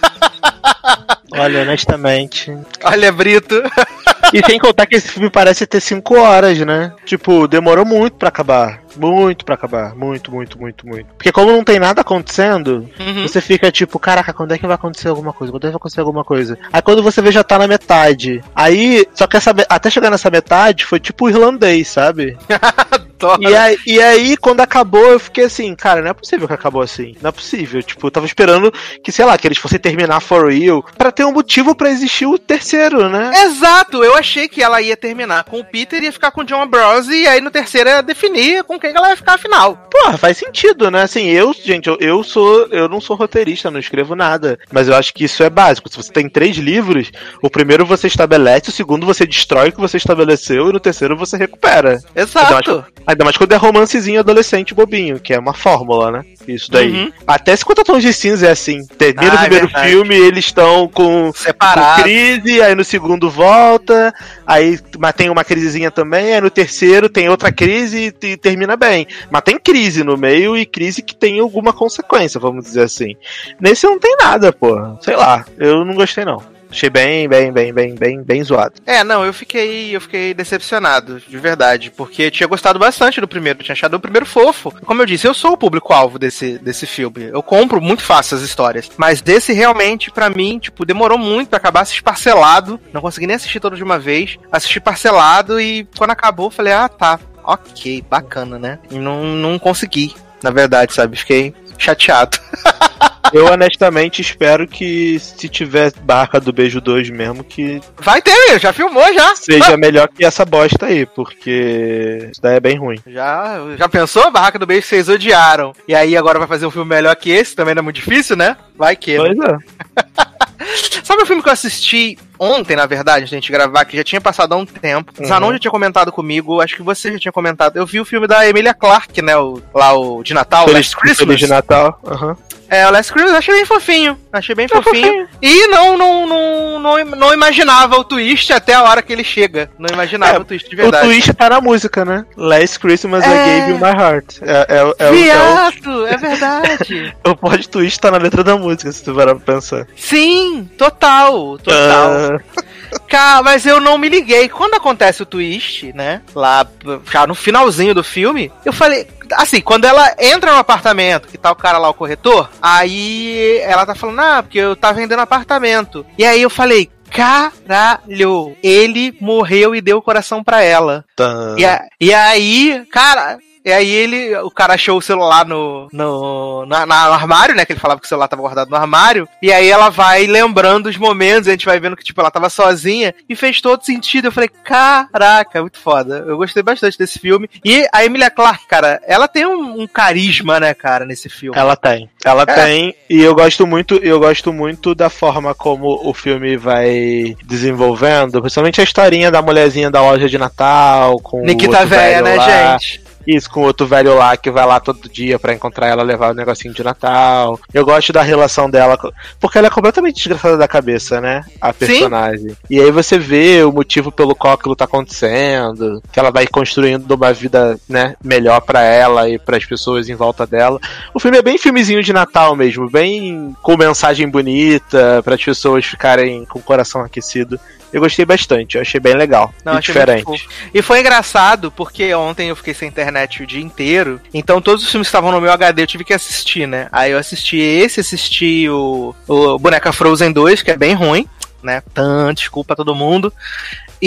Olha, honestamente. Olha, Brito. E sem contar que esse filme parece ter 5 horas, né? Tipo, demorou muito pra acabar. Muito pra acabar. Muito, muito, muito, muito. Porque como não tem nada acontecendo, Uhum. você fica tipo, caraca, quando é que vai acontecer alguma coisa? Quando é que vai acontecer alguma coisa? Aí quando você vê já tá na metade. Aí, só que essa, até chegar nessa metade foi tipo o irlandês, sabe? Adoro. E aí, e aí, quando acabou, eu fiquei assim, cara, não é possível que acabou assim. Não é possível. Tipo, eu tava esperando que, sei lá, que eles fossem terminar For Real pra ter um motivo pra existir o terceiro, né? Exato, eu achei que ela ia terminar com o Peter e ia ficar com o John Ambrose, e aí no terceiro ia definir com quem ela ia ficar afinal. Porra, faz sentido, né? Assim, eu, gente, eu, eu sou. Eu não sou roteirista, não escrevo nada. Mas eu acho que isso é básico. Se você tem três livros, o primeiro você estabelece, o segundo você destrói o que você estabeleceu, e no terceiro você recupera. Exato. Ainda mais quando é romancezinho adolescente bobinho, que é uma fórmula, né? Isso daí. Uhum. Até 50 tons de cinza é assim. Termina Ah, o é primeiro verdade. filme, eles estão com, com Separado. crise, aí no segundo volta, aí mas tem uma crisezinha também, aí no terceiro tem outra crise e, e termina bem. Mas tem crise no meio e crise que tem alguma consequência, vamos dizer assim. Nesse não tem nada, pô. Sei lá, eu não gostei não. Achei bem, bem, bem, bem, bem, bem zoado. É, não, eu fiquei, eu fiquei decepcionado, de verdade, porque tinha gostado bastante do primeiro, tinha achado o primeiro fofo. Como eu disse, eu sou o público-alvo desse, desse filme. Eu compro muito fácil as histórias. Mas desse realmente, pra mim, tipo, demorou muito pra acabar assistindo parcelado. Não consegui nem assistir todo de uma vez. Assisti parcelado e quando acabou, falei, ah, tá. Ok, bacana, né? E não, não consegui, na verdade, sabe? Fiquei chateado. Eu honestamente espero que se tiver Barca do Beijo 2 mesmo, que Vai ter, já filmou já. seja melhor que essa bosta aí, porque isso daí é bem ruim. Já, já pensou? Barraca do Beijo vocês odiaram. E aí agora vai fazer um filme melhor que esse, também não é muito difícil, né? Vai que. né? Pois é. Sabe o filme que eu assisti ontem, na verdade, antes da gente gravar, que já tinha passado há um tempo. Uhum. Zanon já tinha comentado comigo, acho que você já tinha comentado. Eu vi o filme da Emilia Clarke, né? O, lá o de Natal, Feliz, Last Christmas. Feliz de Natal. Aham. É, o Last Christmas achei bem fofinho. Achei bem Tá fofinho. fofinho. E não, não, não, não, não imaginava o twist até a hora que ele chega. Não imaginava É, o twist de O verdade. twist tá na música, né? Last Christmas I É. Gave You My Heart. É, é, é, o- é, o- é verdade. o plot twist tá na letra da música, se tu parar pra pensar. Sim, total, total. Ah, Cara, mas eu não me liguei. Quando acontece o twist, né? Lá, já no finalzinho do filme, eu falei. Assim, quando ela entra no apartamento, que tá o cara lá, o corretor, aí ela tá falando, ah, porque eu tava vendendo apartamento. E aí eu falei. Caralho, ele morreu e deu o coração pra ela. tá. E, a- e aí, cara, e aí ele, o cara achou o celular no, no, na- na- no armário, né? Que ele falava que o celular tava guardado no armário. E aí ela vai lembrando os momentos, a gente vai vendo que, tipo, ela tava sozinha. E fez todo sentido. Eu falei, caraca, muito foda. Eu gostei bastante desse filme. E a Emilia Clarke, cara, ela tem um, um carisma, né, cara, nesse filme. Ela tem. Ela É. tem. E eu gosto muito, eu gosto muito da forma como o filme vai desenvolvendo, principalmente a historinha da mulherzinha da loja de Natal, com o Nikita Véia, velho né, lá. gente? Isso, com o outro velho lá que vai lá todo dia pra encontrar ela, levar o negocinho de Natal. Eu gosto da relação dela, porque ela é completamente desgraçada da cabeça, né? A personagem. E aí você vê o motivo pelo qual aquilo tá acontecendo, que ela vai construindo uma vida, né, melhor pra ela e pras pessoas em volta dela. O filme é bem filmezinho de Natal mesmo, bem com mensagem bonita, para as pessoas ficarem com o coração aquecido. Eu gostei bastante, eu achei bem legal Não, e achei diferente. E foi engraçado porque ontem eu fiquei sem internet o dia inteiro. Então todos os filmes que estavam no meu HD eu tive que assistir, né? Aí eu assisti esse, assisti o, o Boneca Frozen 2, que é bem ruim, né? Tan, desculpa todo mundo.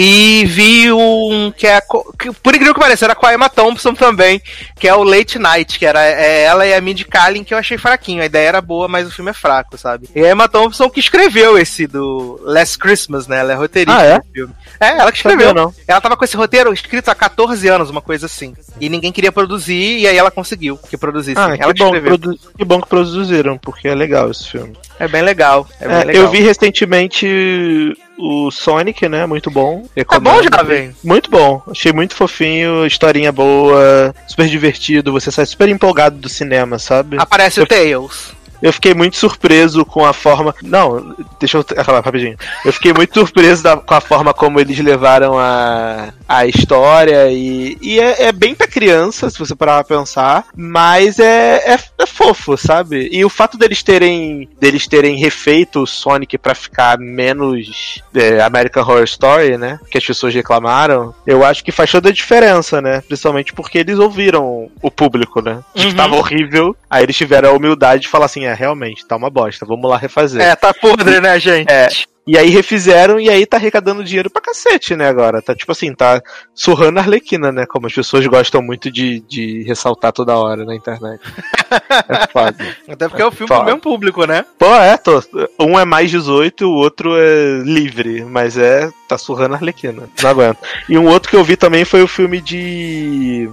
E vi um que é. que, por incrível que pareça, era com a Emma Thompson também, que é o Late Night, que era é ela e a Mindy Kaling, que eu achei fraquinho. A ideia era boa, mas o filme é fraco, sabe? E a Emma Thompson que escreveu esse do Last Christmas, né? Ela é roteirista Ah, é? do filme. É, ela que escreveu. não. Ela tava com esse roteiro escrito há 14 anos, uma coisa assim. E ninguém queria produzir, e aí ela conseguiu que produzisse. Ah, ela que bom que, escreveu. produ- que bom que produziram, porque é legal esse filme. É bem legal. É bem É, legal. eu vi recentemente o Sonic, né? Muito bom. Tá bom, Recomendo. jovem? Muito bom. Achei muito fofinho, historinha boa, super divertido. Você sai super empolgado do cinema, sabe? Aparece o Tails. Eu fiquei muito surpreso com a forma. Não, deixa eu falar rapidinho. Eu fiquei muito surpreso da- com a forma como eles levaram a, a história. E, e é, é bem pra criança, se você parar pra pensar. Mas é, é, é fofo, sabe? E o fato deles terem, deles terem refeito o Sonic pra ficar menos é, American Horror Story, né? Que as pessoas reclamaram. Eu acho que faz toda a diferença, né? Principalmente porque eles ouviram o público, né? De que Uhum. tava horrível. Aí eles tiveram a humildade de falar assim: é, realmente, tá uma bosta, vamos lá refazer. É, tá podre, né, gente? É. E aí refizeram e aí tá arrecadando dinheiro pra cacete, né, agora. Tá tipo assim, tá surrando a Arlequina, né? Como as pessoas gostam muito de, de ressaltar toda hora na internet. É foda. Até porque é o filme Foda. do mesmo público, né? Pô, é, tô, um é mais 18 o outro é livre, mas é, tá surrando a Arlequina. Não aguento. E um outro que eu vi também foi o filme de.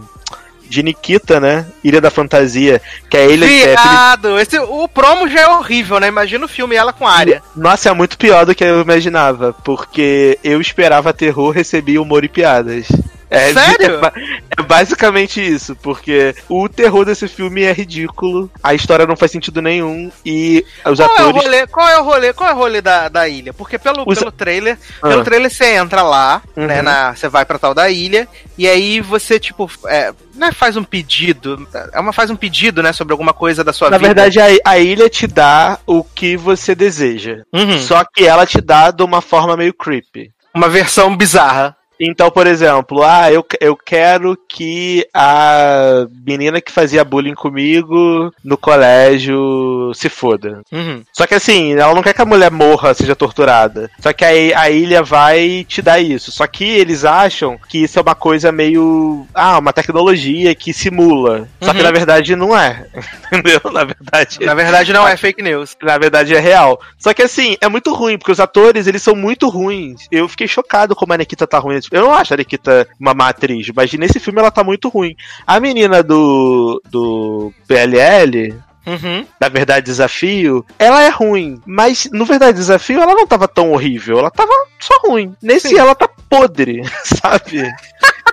De Nikita, né? Ilha da Fantasia. Que é ele. É, Viado! Esse, o promo já é horrível, né? Imagina o filme ela com área. Nossa, é muito pior do que eu imaginava, porque eu esperava terror, recebi humor e piadas. É, Sério? É, é basicamente isso, porque o terror desse filme é ridículo, a história não faz sentido nenhum e os Qual é o atores. rolê? Qual é o rolê? Qual é o rolê da, da ilha? Porque pelo, Os- pelo trailer, Ah. pelo trailer você entra lá, Uhum. né? Na, você vai pra tal da ilha, e aí você, tipo, é, não é faz um pedido, é uma, faz um pedido, né, sobre alguma coisa da sua Na vida. verdade, a, a ilha te dá o que você deseja. Uhum. Só que ela te dá de uma forma meio creepy. uma versão bizarra. Então, por exemplo, ah, eu, eu quero que a menina que fazia bullying comigo no colégio se foda. Uhum. Só que assim, ela não quer que a mulher morra, seja torturada. Só que aí a ilha vai te dar isso. Só que eles acham que isso é uma coisa meio. Ah, uma tecnologia que simula. Só que Uhum. na verdade não é. Entendeu? Na verdade. Na verdade, não é fake news. Na verdade é real. Só que assim, é muito ruim, porque os atores, eles são muito ruins. Eu fiquei chocado como a Nikita tá ruim. Eu não acho a Nikita uma má atriz, mas nesse filme ela tá muito ruim. A menina do, do PLL, Uhum. da Verdade Desafio, ela é ruim. Mas no Verdade Desafio ela não tava tão horrível, ela tava só ruim. Nesse Sim. ela tá podre, sabe?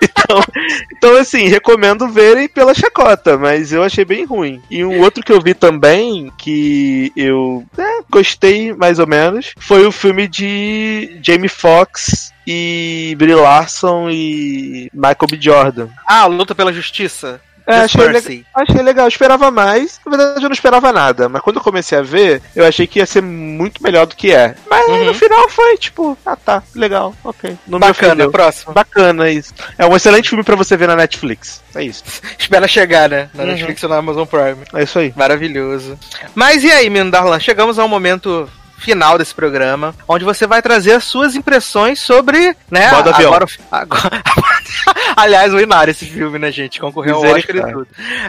Então, então, assim, recomendo verem pela chacota, mas eu achei bem ruim. E um outro que eu vi também, que eu né, gostei mais ou menos, foi o filme de Jamie Foxx e Brie Larson e Michael B. Jordan. Ah, luta pela justiça. É, achei, le- achei legal, eu esperava mais. Na verdade, eu não esperava nada, mas quando eu comecei a ver, eu achei que ia ser muito melhor do que é. Mas Uhum. no final foi tipo, ah tá, legal, ok. Não Bacana, próximo. Bacana isso. É um excelente filme pra você ver na Netflix. É isso. Espera chegar, né? Na Uhum. Netflix ou na Amazon Prime. É isso aí. Maravilhoso. Mas e aí, Menino Darlan? Chegamos ao momento final desse programa, onde você vai trazer as suas impressões sobre, né? Modo avião. Agora, agora- Aliás, o Inário esse filme, né, gente? Concorreu ao Oscar e tudo.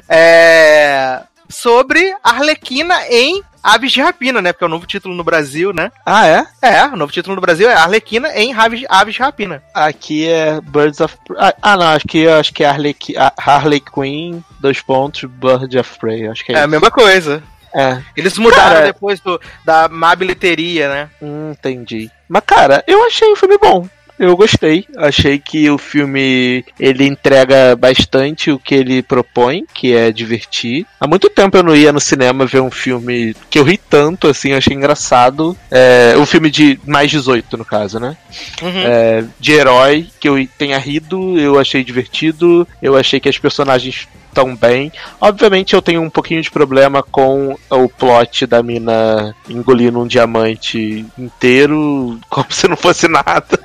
É... Sobre Arlequina em Aves de Rapina, né? Porque é o novo título no Brasil, né? Ah, é? É, o novo título no Brasil é Arlequina em Aves, Aves de Rapina. Aqui é Birds of Ah, ah, não, acho que acho que é Harley, Qui- a- Harley Quinn, dois pontos, Birds of Prey. Acho que é, É, a isso. mesma coisa. É. Eles mudaram Cara- depois do, da má bilheteria, né? Hum, entendi. Mas, cara, eu achei o filme bom. Eu gostei. Achei que o filme ele entrega bastante o que ele propõe, que é divertir. Há muito tempo eu não ia no cinema ver um filme que eu ri tanto, assim, eu achei engraçado. É, um filme de mais 18, no caso, né? Uhum. É, de herói, que eu tenha rido, eu achei divertido, eu achei que as personagens tão bem. Obviamente eu tenho um pouquinho de problema com o plot da mina engolindo um diamante inteiro, como se não fosse nada.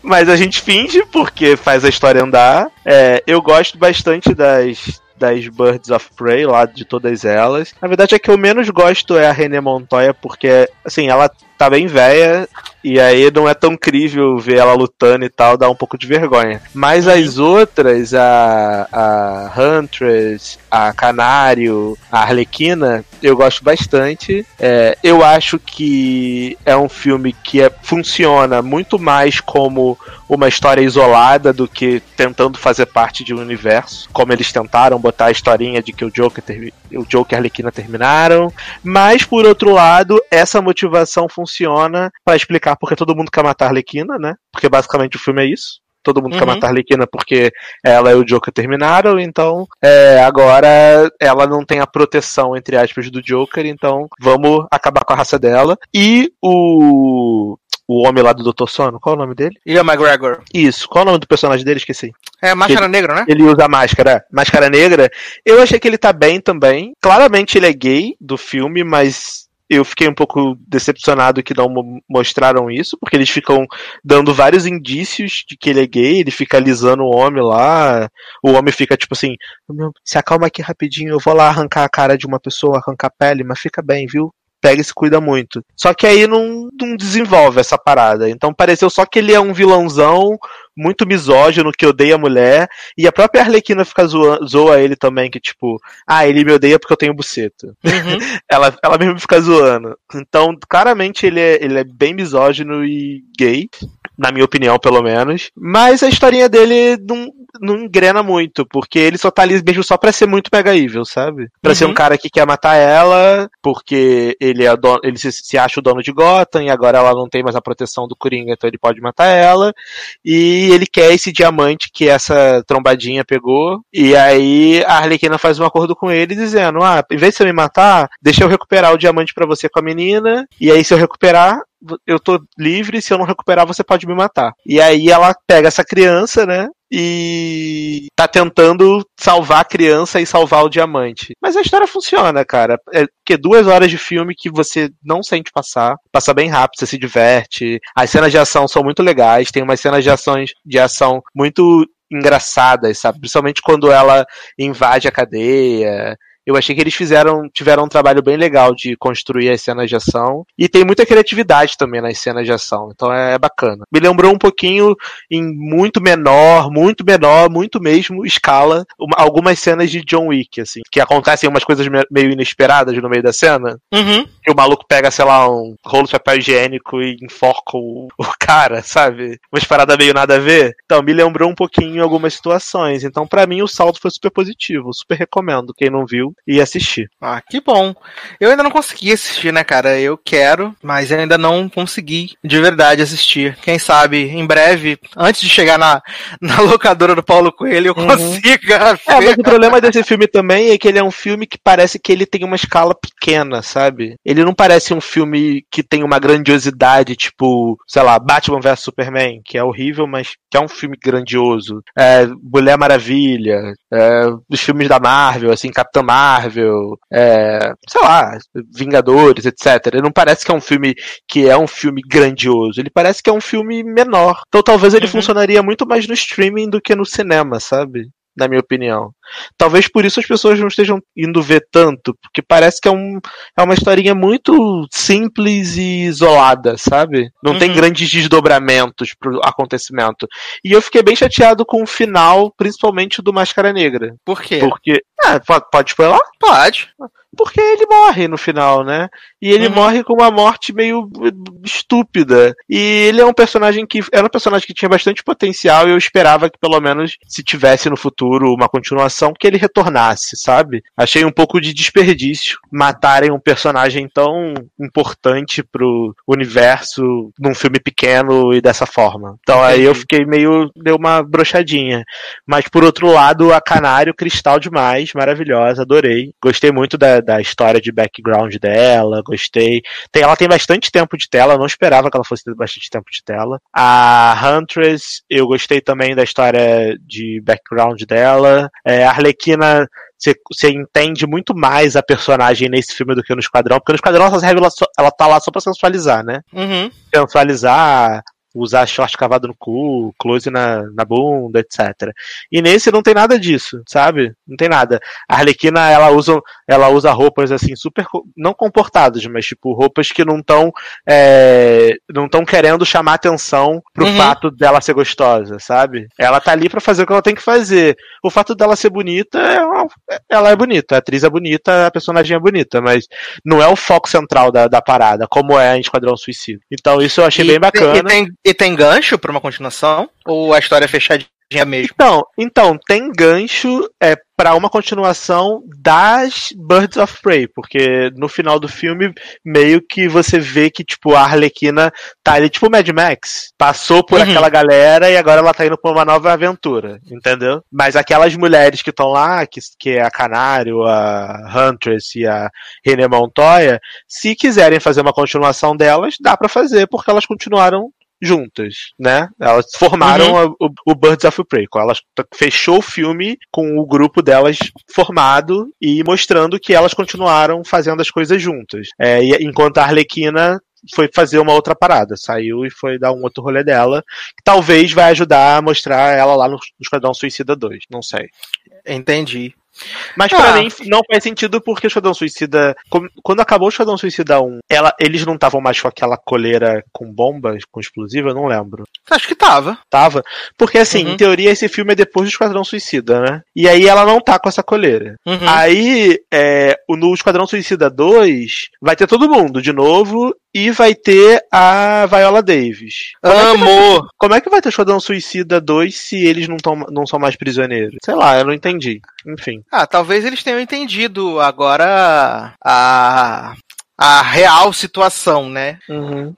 Mas a gente finge porque faz a história andar. É, eu gosto bastante das das Birds of Prey, lá de todas elas. Na verdade, a que eu menos gosto é a René Montoya, porque, assim, ela tá bem velha, e aí não é tão crível ver ela lutando e tal, dá um pouco de vergonha. Mas as outras, a, a Huntress, a Canário, a Arlequina, eu gosto bastante. É, eu acho que é um filme que é, funciona muito mais como uma história isolada do que tentando fazer parte de um universo, como eles tentaram botar a historinha de que o Joker, o Joker e a Arlequina terminaram. Mas, por outro lado, essa motivação funciona pra explicar porque todo mundo quer matar a Arlequina, né? Porque basicamente o filme é isso. Todo mundo quer Uhum. matar a Arlequina porque ela e o Joker terminaram, então é, agora ela não tem a proteção, entre aspas, do Joker, então vamos acabar com a raça dela. E o. O homem lá do Dr. Sono, qual é o nome dele? Ian McGregor. Isso, qual é o nome do personagem dele? Esqueci. É Máscara Negra, né? Ele usa máscara, máscara negra. Eu achei que ele tá bem também. Claramente ele é gay do filme, mas eu fiquei um pouco decepcionado que não mo- mostraram isso, porque eles ficam dando vários indícios de que ele é gay, ele fica alisando o homem lá, o homem fica tipo assim, "Meu, se acalma aqui rapidinho, eu vou lá arrancar a cara de uma pessoa, arrancar a pele, mas fica bem, viu? Pega e se cuida muito. Só que aí não, não desenvolve essa parada. Então pareceu só que ele é um vilãozão muito misógino, que odeia a mulher, e a própria Arlequina fica zoa, zoa ele também, que tipo, ah, ele me odeia porque eu tenho buceta. Uhum. Ela, ela mesmo fica zoando. Então, claramente ele é, ele é bem misógino e gay. Na minha opinião, pelo menos. Mas a historinha dele não, não engrena muito, porque ele só tá ali mesmo só pra ser muito mega evil, sabe? Pra ser um cara que quer matar ela, porque ele é dono, ele se, se acha o dono de Gotham e agora ela não tem mais a proteção do Coringa, então ele pode matar ela. E ele quer esse diamante que essa trombadinha pegou. E aí a Arlequina faz um acordo com ele dizendo: Ah, em vez de você me matar, deixa eu recuperar o diamante pra você com a menina. E aí, se eu recuperar, eu tô livre, se eu não recuperar, você pode me matar. E aí ela pega essa criança, né? E tá tentando salvar a criança e salvar o diamante. Mas a história funciona, cara. É que duas horas de filme que você não sente passar, passa bem rápido, você se diverte. As cenas de ação são muito legais, tem umas cenas de ações de ação muito engraçadas, sabe? Principalmente quando ela invade a cadeia. Eu achei que eles fizeram, tiveram um trabalho bem legal de construir as cenas de ação. E tem muita criatividade também nas cenas de ação. Então é bacana. Me lembrou um pouquinho em muito menor, muito menor, muito mesmo escala, uma, algumas cenas de John Wick, assim. Que acontecem umas coisas me- meio inesperadas no meio da cena. Uhum. Que o maluco pega, sei lá, um rolo de papel higiênico e enforca o, o cara, sabe? Umas paradas meio nada a ver. Então, me lembrou um pouquinho em algumas situações. Então, pra mim, o saldo foi super positivo. Super recomendo. Quem não viu, e assistir. Ah, que bom. Eu ainda não consegui assistir, né, cara? Eu quero, mas eu ainda não consegui de verdade assistir. Quem sabe, em breve, antes de chegar na, na locadora do Paulo Coelho, eu Uhum. consiga É, mas o problema desse filme também é que ele é um filme que parece que ele tem uma escala pequena, sabe? Ele não parece um filme que tem uma grandiosidade, tipo, sei lá, Batman vs Superman, que é horrível, mas que é um filme grandioso. É, Mulher Maravilha, é, os filmes da Marvel, assim, Capitã Marvel, é, sei lá, Vingadores, etc. Ele não parece que é um filme que é um filme grandioso, ele parece que é um filme menor. Então talvez ele Uhum. funcionaria muito mais no streaming do que no cinema, sabe? Na minha opinião. Talvez por isso as pessoas não estejam indo ver tanto, porque parece que é, um, é uma historinha muito simples e isolada, sabe? Não tem Uhum. grandes desdobramentos pro acontecimento. E eu fiquei bem chateado com o final, principalmente do Máscara Negra. Por quê? Porque. Ah, pode, pode spoiler? Pode. Porque ele morre no final, né? E ele Uhum. morre com uma morte meio estúpida. E ele é um personagem que era um personagem que tinha bastante potencial e eu esperava que pelo menos se tivesse no futuro uma continuação que ele retornasse, sabe? Achei um pouco de desperdício matarem um personagem tão importante pro universo num filme pequeno e dessa forma. Então aí eu fiquei meio deu uma brochadinha. Mas por outro lado, a Canário cristal demais, maravilhosa, adorei. Gostei muito da, da história de background dela, gostei. Tem, ela tem bastante tempo de tela, eu não esperava que ela fosse ter bastante tempo de tela. A Huntress, eu gostei também da história de background dela. É, a Arlequina, você entende muito mais a personagem nesse filme do que no Esquadrão, porque no Esquadrão ela, ela tá lá só pra sensualizar, né? Uhum. sensualizar, usar short cavado no cu, close na, na bunda, etc. E nesse não tem nada disso, sabe? Não tem nada. A Arlequina, ela usa, ela usa roupas assim, super, não comportadas, mas tipo, roupas que não estão não estão querendo chamar atenção pro Uhum. fato dela ser gostosa, sabe? Ela tá ali pra fazer o que ela tem que fazer. O fato dela ser bonita, é uma- ela é bonita, a atriz é bonita, a personagem é bonita, mas não é o foco central da, da parada, como é em Esquadrão Suicida. Então isso eu achei E bem bacana. E tem, e tem gancho pra uma continuação? Ou a história é fechadinha mesmo? Então, então, tem gancho é, para uma continuação das Birds of Prey, porque no final do filme, meio que você vê que, tipo, a Arlequina tá ali, tipo Mad Max. Passou por Uhum. aquela galera e agora ela tá indo pra uma nova aventura, entendeu? Mas aquelas mulheres que estão lá, que, que é a Canário, a Huntress e a René Montoya, se quiserem fazer uma continuação delas, dá pra fazer, porque elas continuaram juntas, né? Elas formaram a- o, o Birds of Prey. Elas fechou o filme com o grupo delas formado e mostrando que elas continuaram fazendo as coisas juntas. É, e- enquanto a Arlequina foi fazer uma outra parada, saiu e foi dar um outro rolê dela, que talvez vai ajudar a mostrar ela lá no, no Esquadrão Suicida 2, não sei. Entendi. Mas pra Ah. mim não faz sentido porque o Esquadrão Suicida. Quando acabou o Esquadrão Suicida 1, ela, eles não estavam mais com aquela coleira com bombas, com explosivo, eu não lembro. Acho que tava. Tava? Porque assim, Uhum. em teoria, esse filme é depois do Esquadrão Suicida, né? E aí ela não tá com essa coleira. Uhum. Aí, é, no Esquadrão Suicida 2, vai ter todo mundo de novo e vai ter a Viola Davis. Como é que vai- Amor. Como é que vai ter Esquadrão Suicida 2 se eles não, tão, não são mais prisioneiros? Sei lá, eu não entendi. Enfim. Ah, talvez eles tenham entendido agora a, a real situação, né?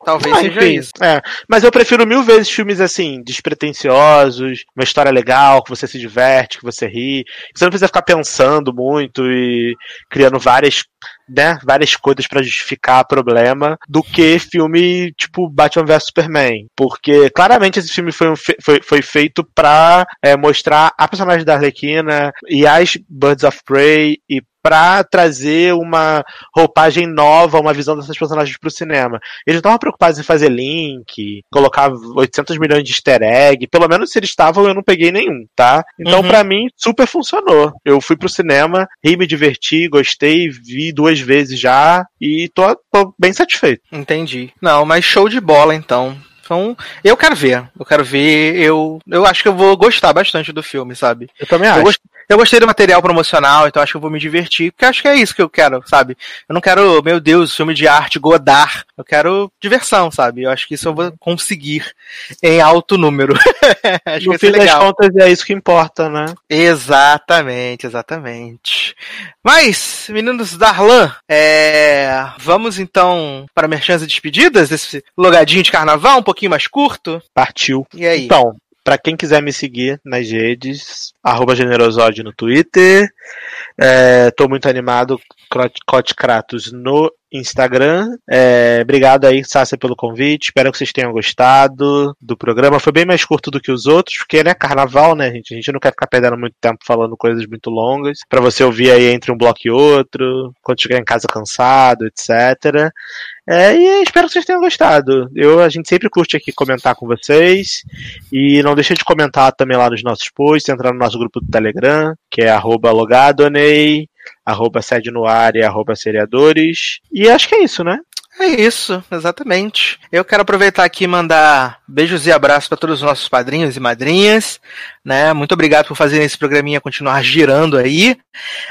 Talvez Ah, seja enfim, isso. É, mas eu prefiro mil vezes filmes assim, despretensiosos, uma história legal, que você se diverte, que você ri, que você não precisa ficar pensando muito e criando várias, né, várias coisas pra justificar problema, do que filme tipo Batman vs Superman. Porque claramente esse filme foi, um fe- foi, foi feito pra é, mostrar a personagem da Arlequina e as Birds of Prey e pra trazer uma roupagem nova, uma visão dessas personagens pro cinema. Eles não estavam preocupados em fazer link, colocar 800 milhões de easter egg. Pelo menos se eles estavam, eu não peguei nenhum, tá? Então, Uhum. pra mim, super funcionou. Eu fui pro cinema, ri, me diverti, gostei, vi duas vezes já e tô, tô bem satisfeito. Entendi. Não, mas show de bola, então. Então, eu quero ver. Eu quero ver. Eu, eu acho que eu vou gostar bastante do filme, sabe? Eu também Eu, acho. gost- eu gostei do material promocional, então acho que eu vou me divertir, porque acho que é isso que eu quero, sabe? Eu não quero, meu Deus, filme de arte, Godard. Eu quero diversão, sabe? Eu acho que isso eu vou conseguir em alto número. acho que No ser fim das legal. contas, é isso que importa, né? Exatamente, exatamente. Mas, meninos Darlan, é... vamos então para merchans e despedidas desse logadinho de carnaval, um pouquinho mais curto. Partiu. E aí? Então, pra quem quiser me seguir nas redes, arroba generosode no Twitter. É, tô muito animado, Cote Kratos no Instagram. É, obrigado aí, Sácia, pelo convite. Espero que vocês tenham gostado do programa. Foi bem mais curto do que os outros, porque né, carnaval, né, gente? A gente não quer ficar perdendo muito tempo falando coisas muito longas. Pra você ouvir aí entre um bloco e outro, quando chegar em casa cansado, etc. É, e espero que vocês tenham gostado. Eu, a gente sempre curte aqui comentar com vocês. E não deixa de comentar também lá nos nossos posts, entrar no nosso grupo do Telegram, que é arroba logadonei, arroba sede no ar e arroba seriadores. E acho que é isso, né? É isso, exatamente. Eu quero aproveitar aqui e mandar beijos e abraços para todos os nossos padrinhos e madrinhas, né? Muito obrigado por fazerem esse programinha continuar girando aí.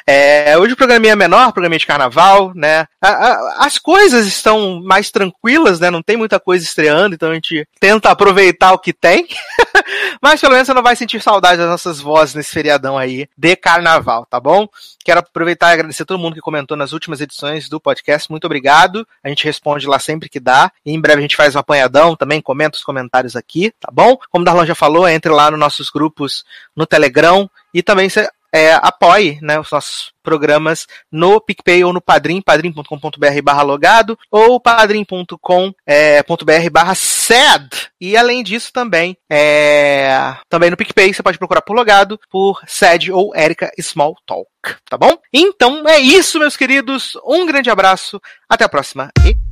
É, hoje o programinha é menor, programinha de carnaval, né? A- a- as coisas estão mais tranquilas, né? Não tem muita coisa estreando, então a gente tenta aproveitar o que tem. Mas pelo menos você não vai sentir saudade das nossas vozes nesse feriadão aí de carnaval, tá bom? Quero aproveitar e agradecer todo mundo que comentou nas últimas edições do podcast. Muito obrigado. A gente responde lá sempre que dá. E em breve a gente faz um apanhadão também, comenta os comentários aqui, tá bom? Como o Darlan já falou, entre lá nos nossos grupos no Telegram e também você é, apoie né, os nossos programas no PicPay ou no Padrim, padrim.com.br barra logado ou padrim.com.br barra sed. E além disso também, é, também no PicPay você pode procurar por logado, por sed ou Erika Small Talk, tá bom? Então é isso, meus queridos. Um grande abraço, até a próxima e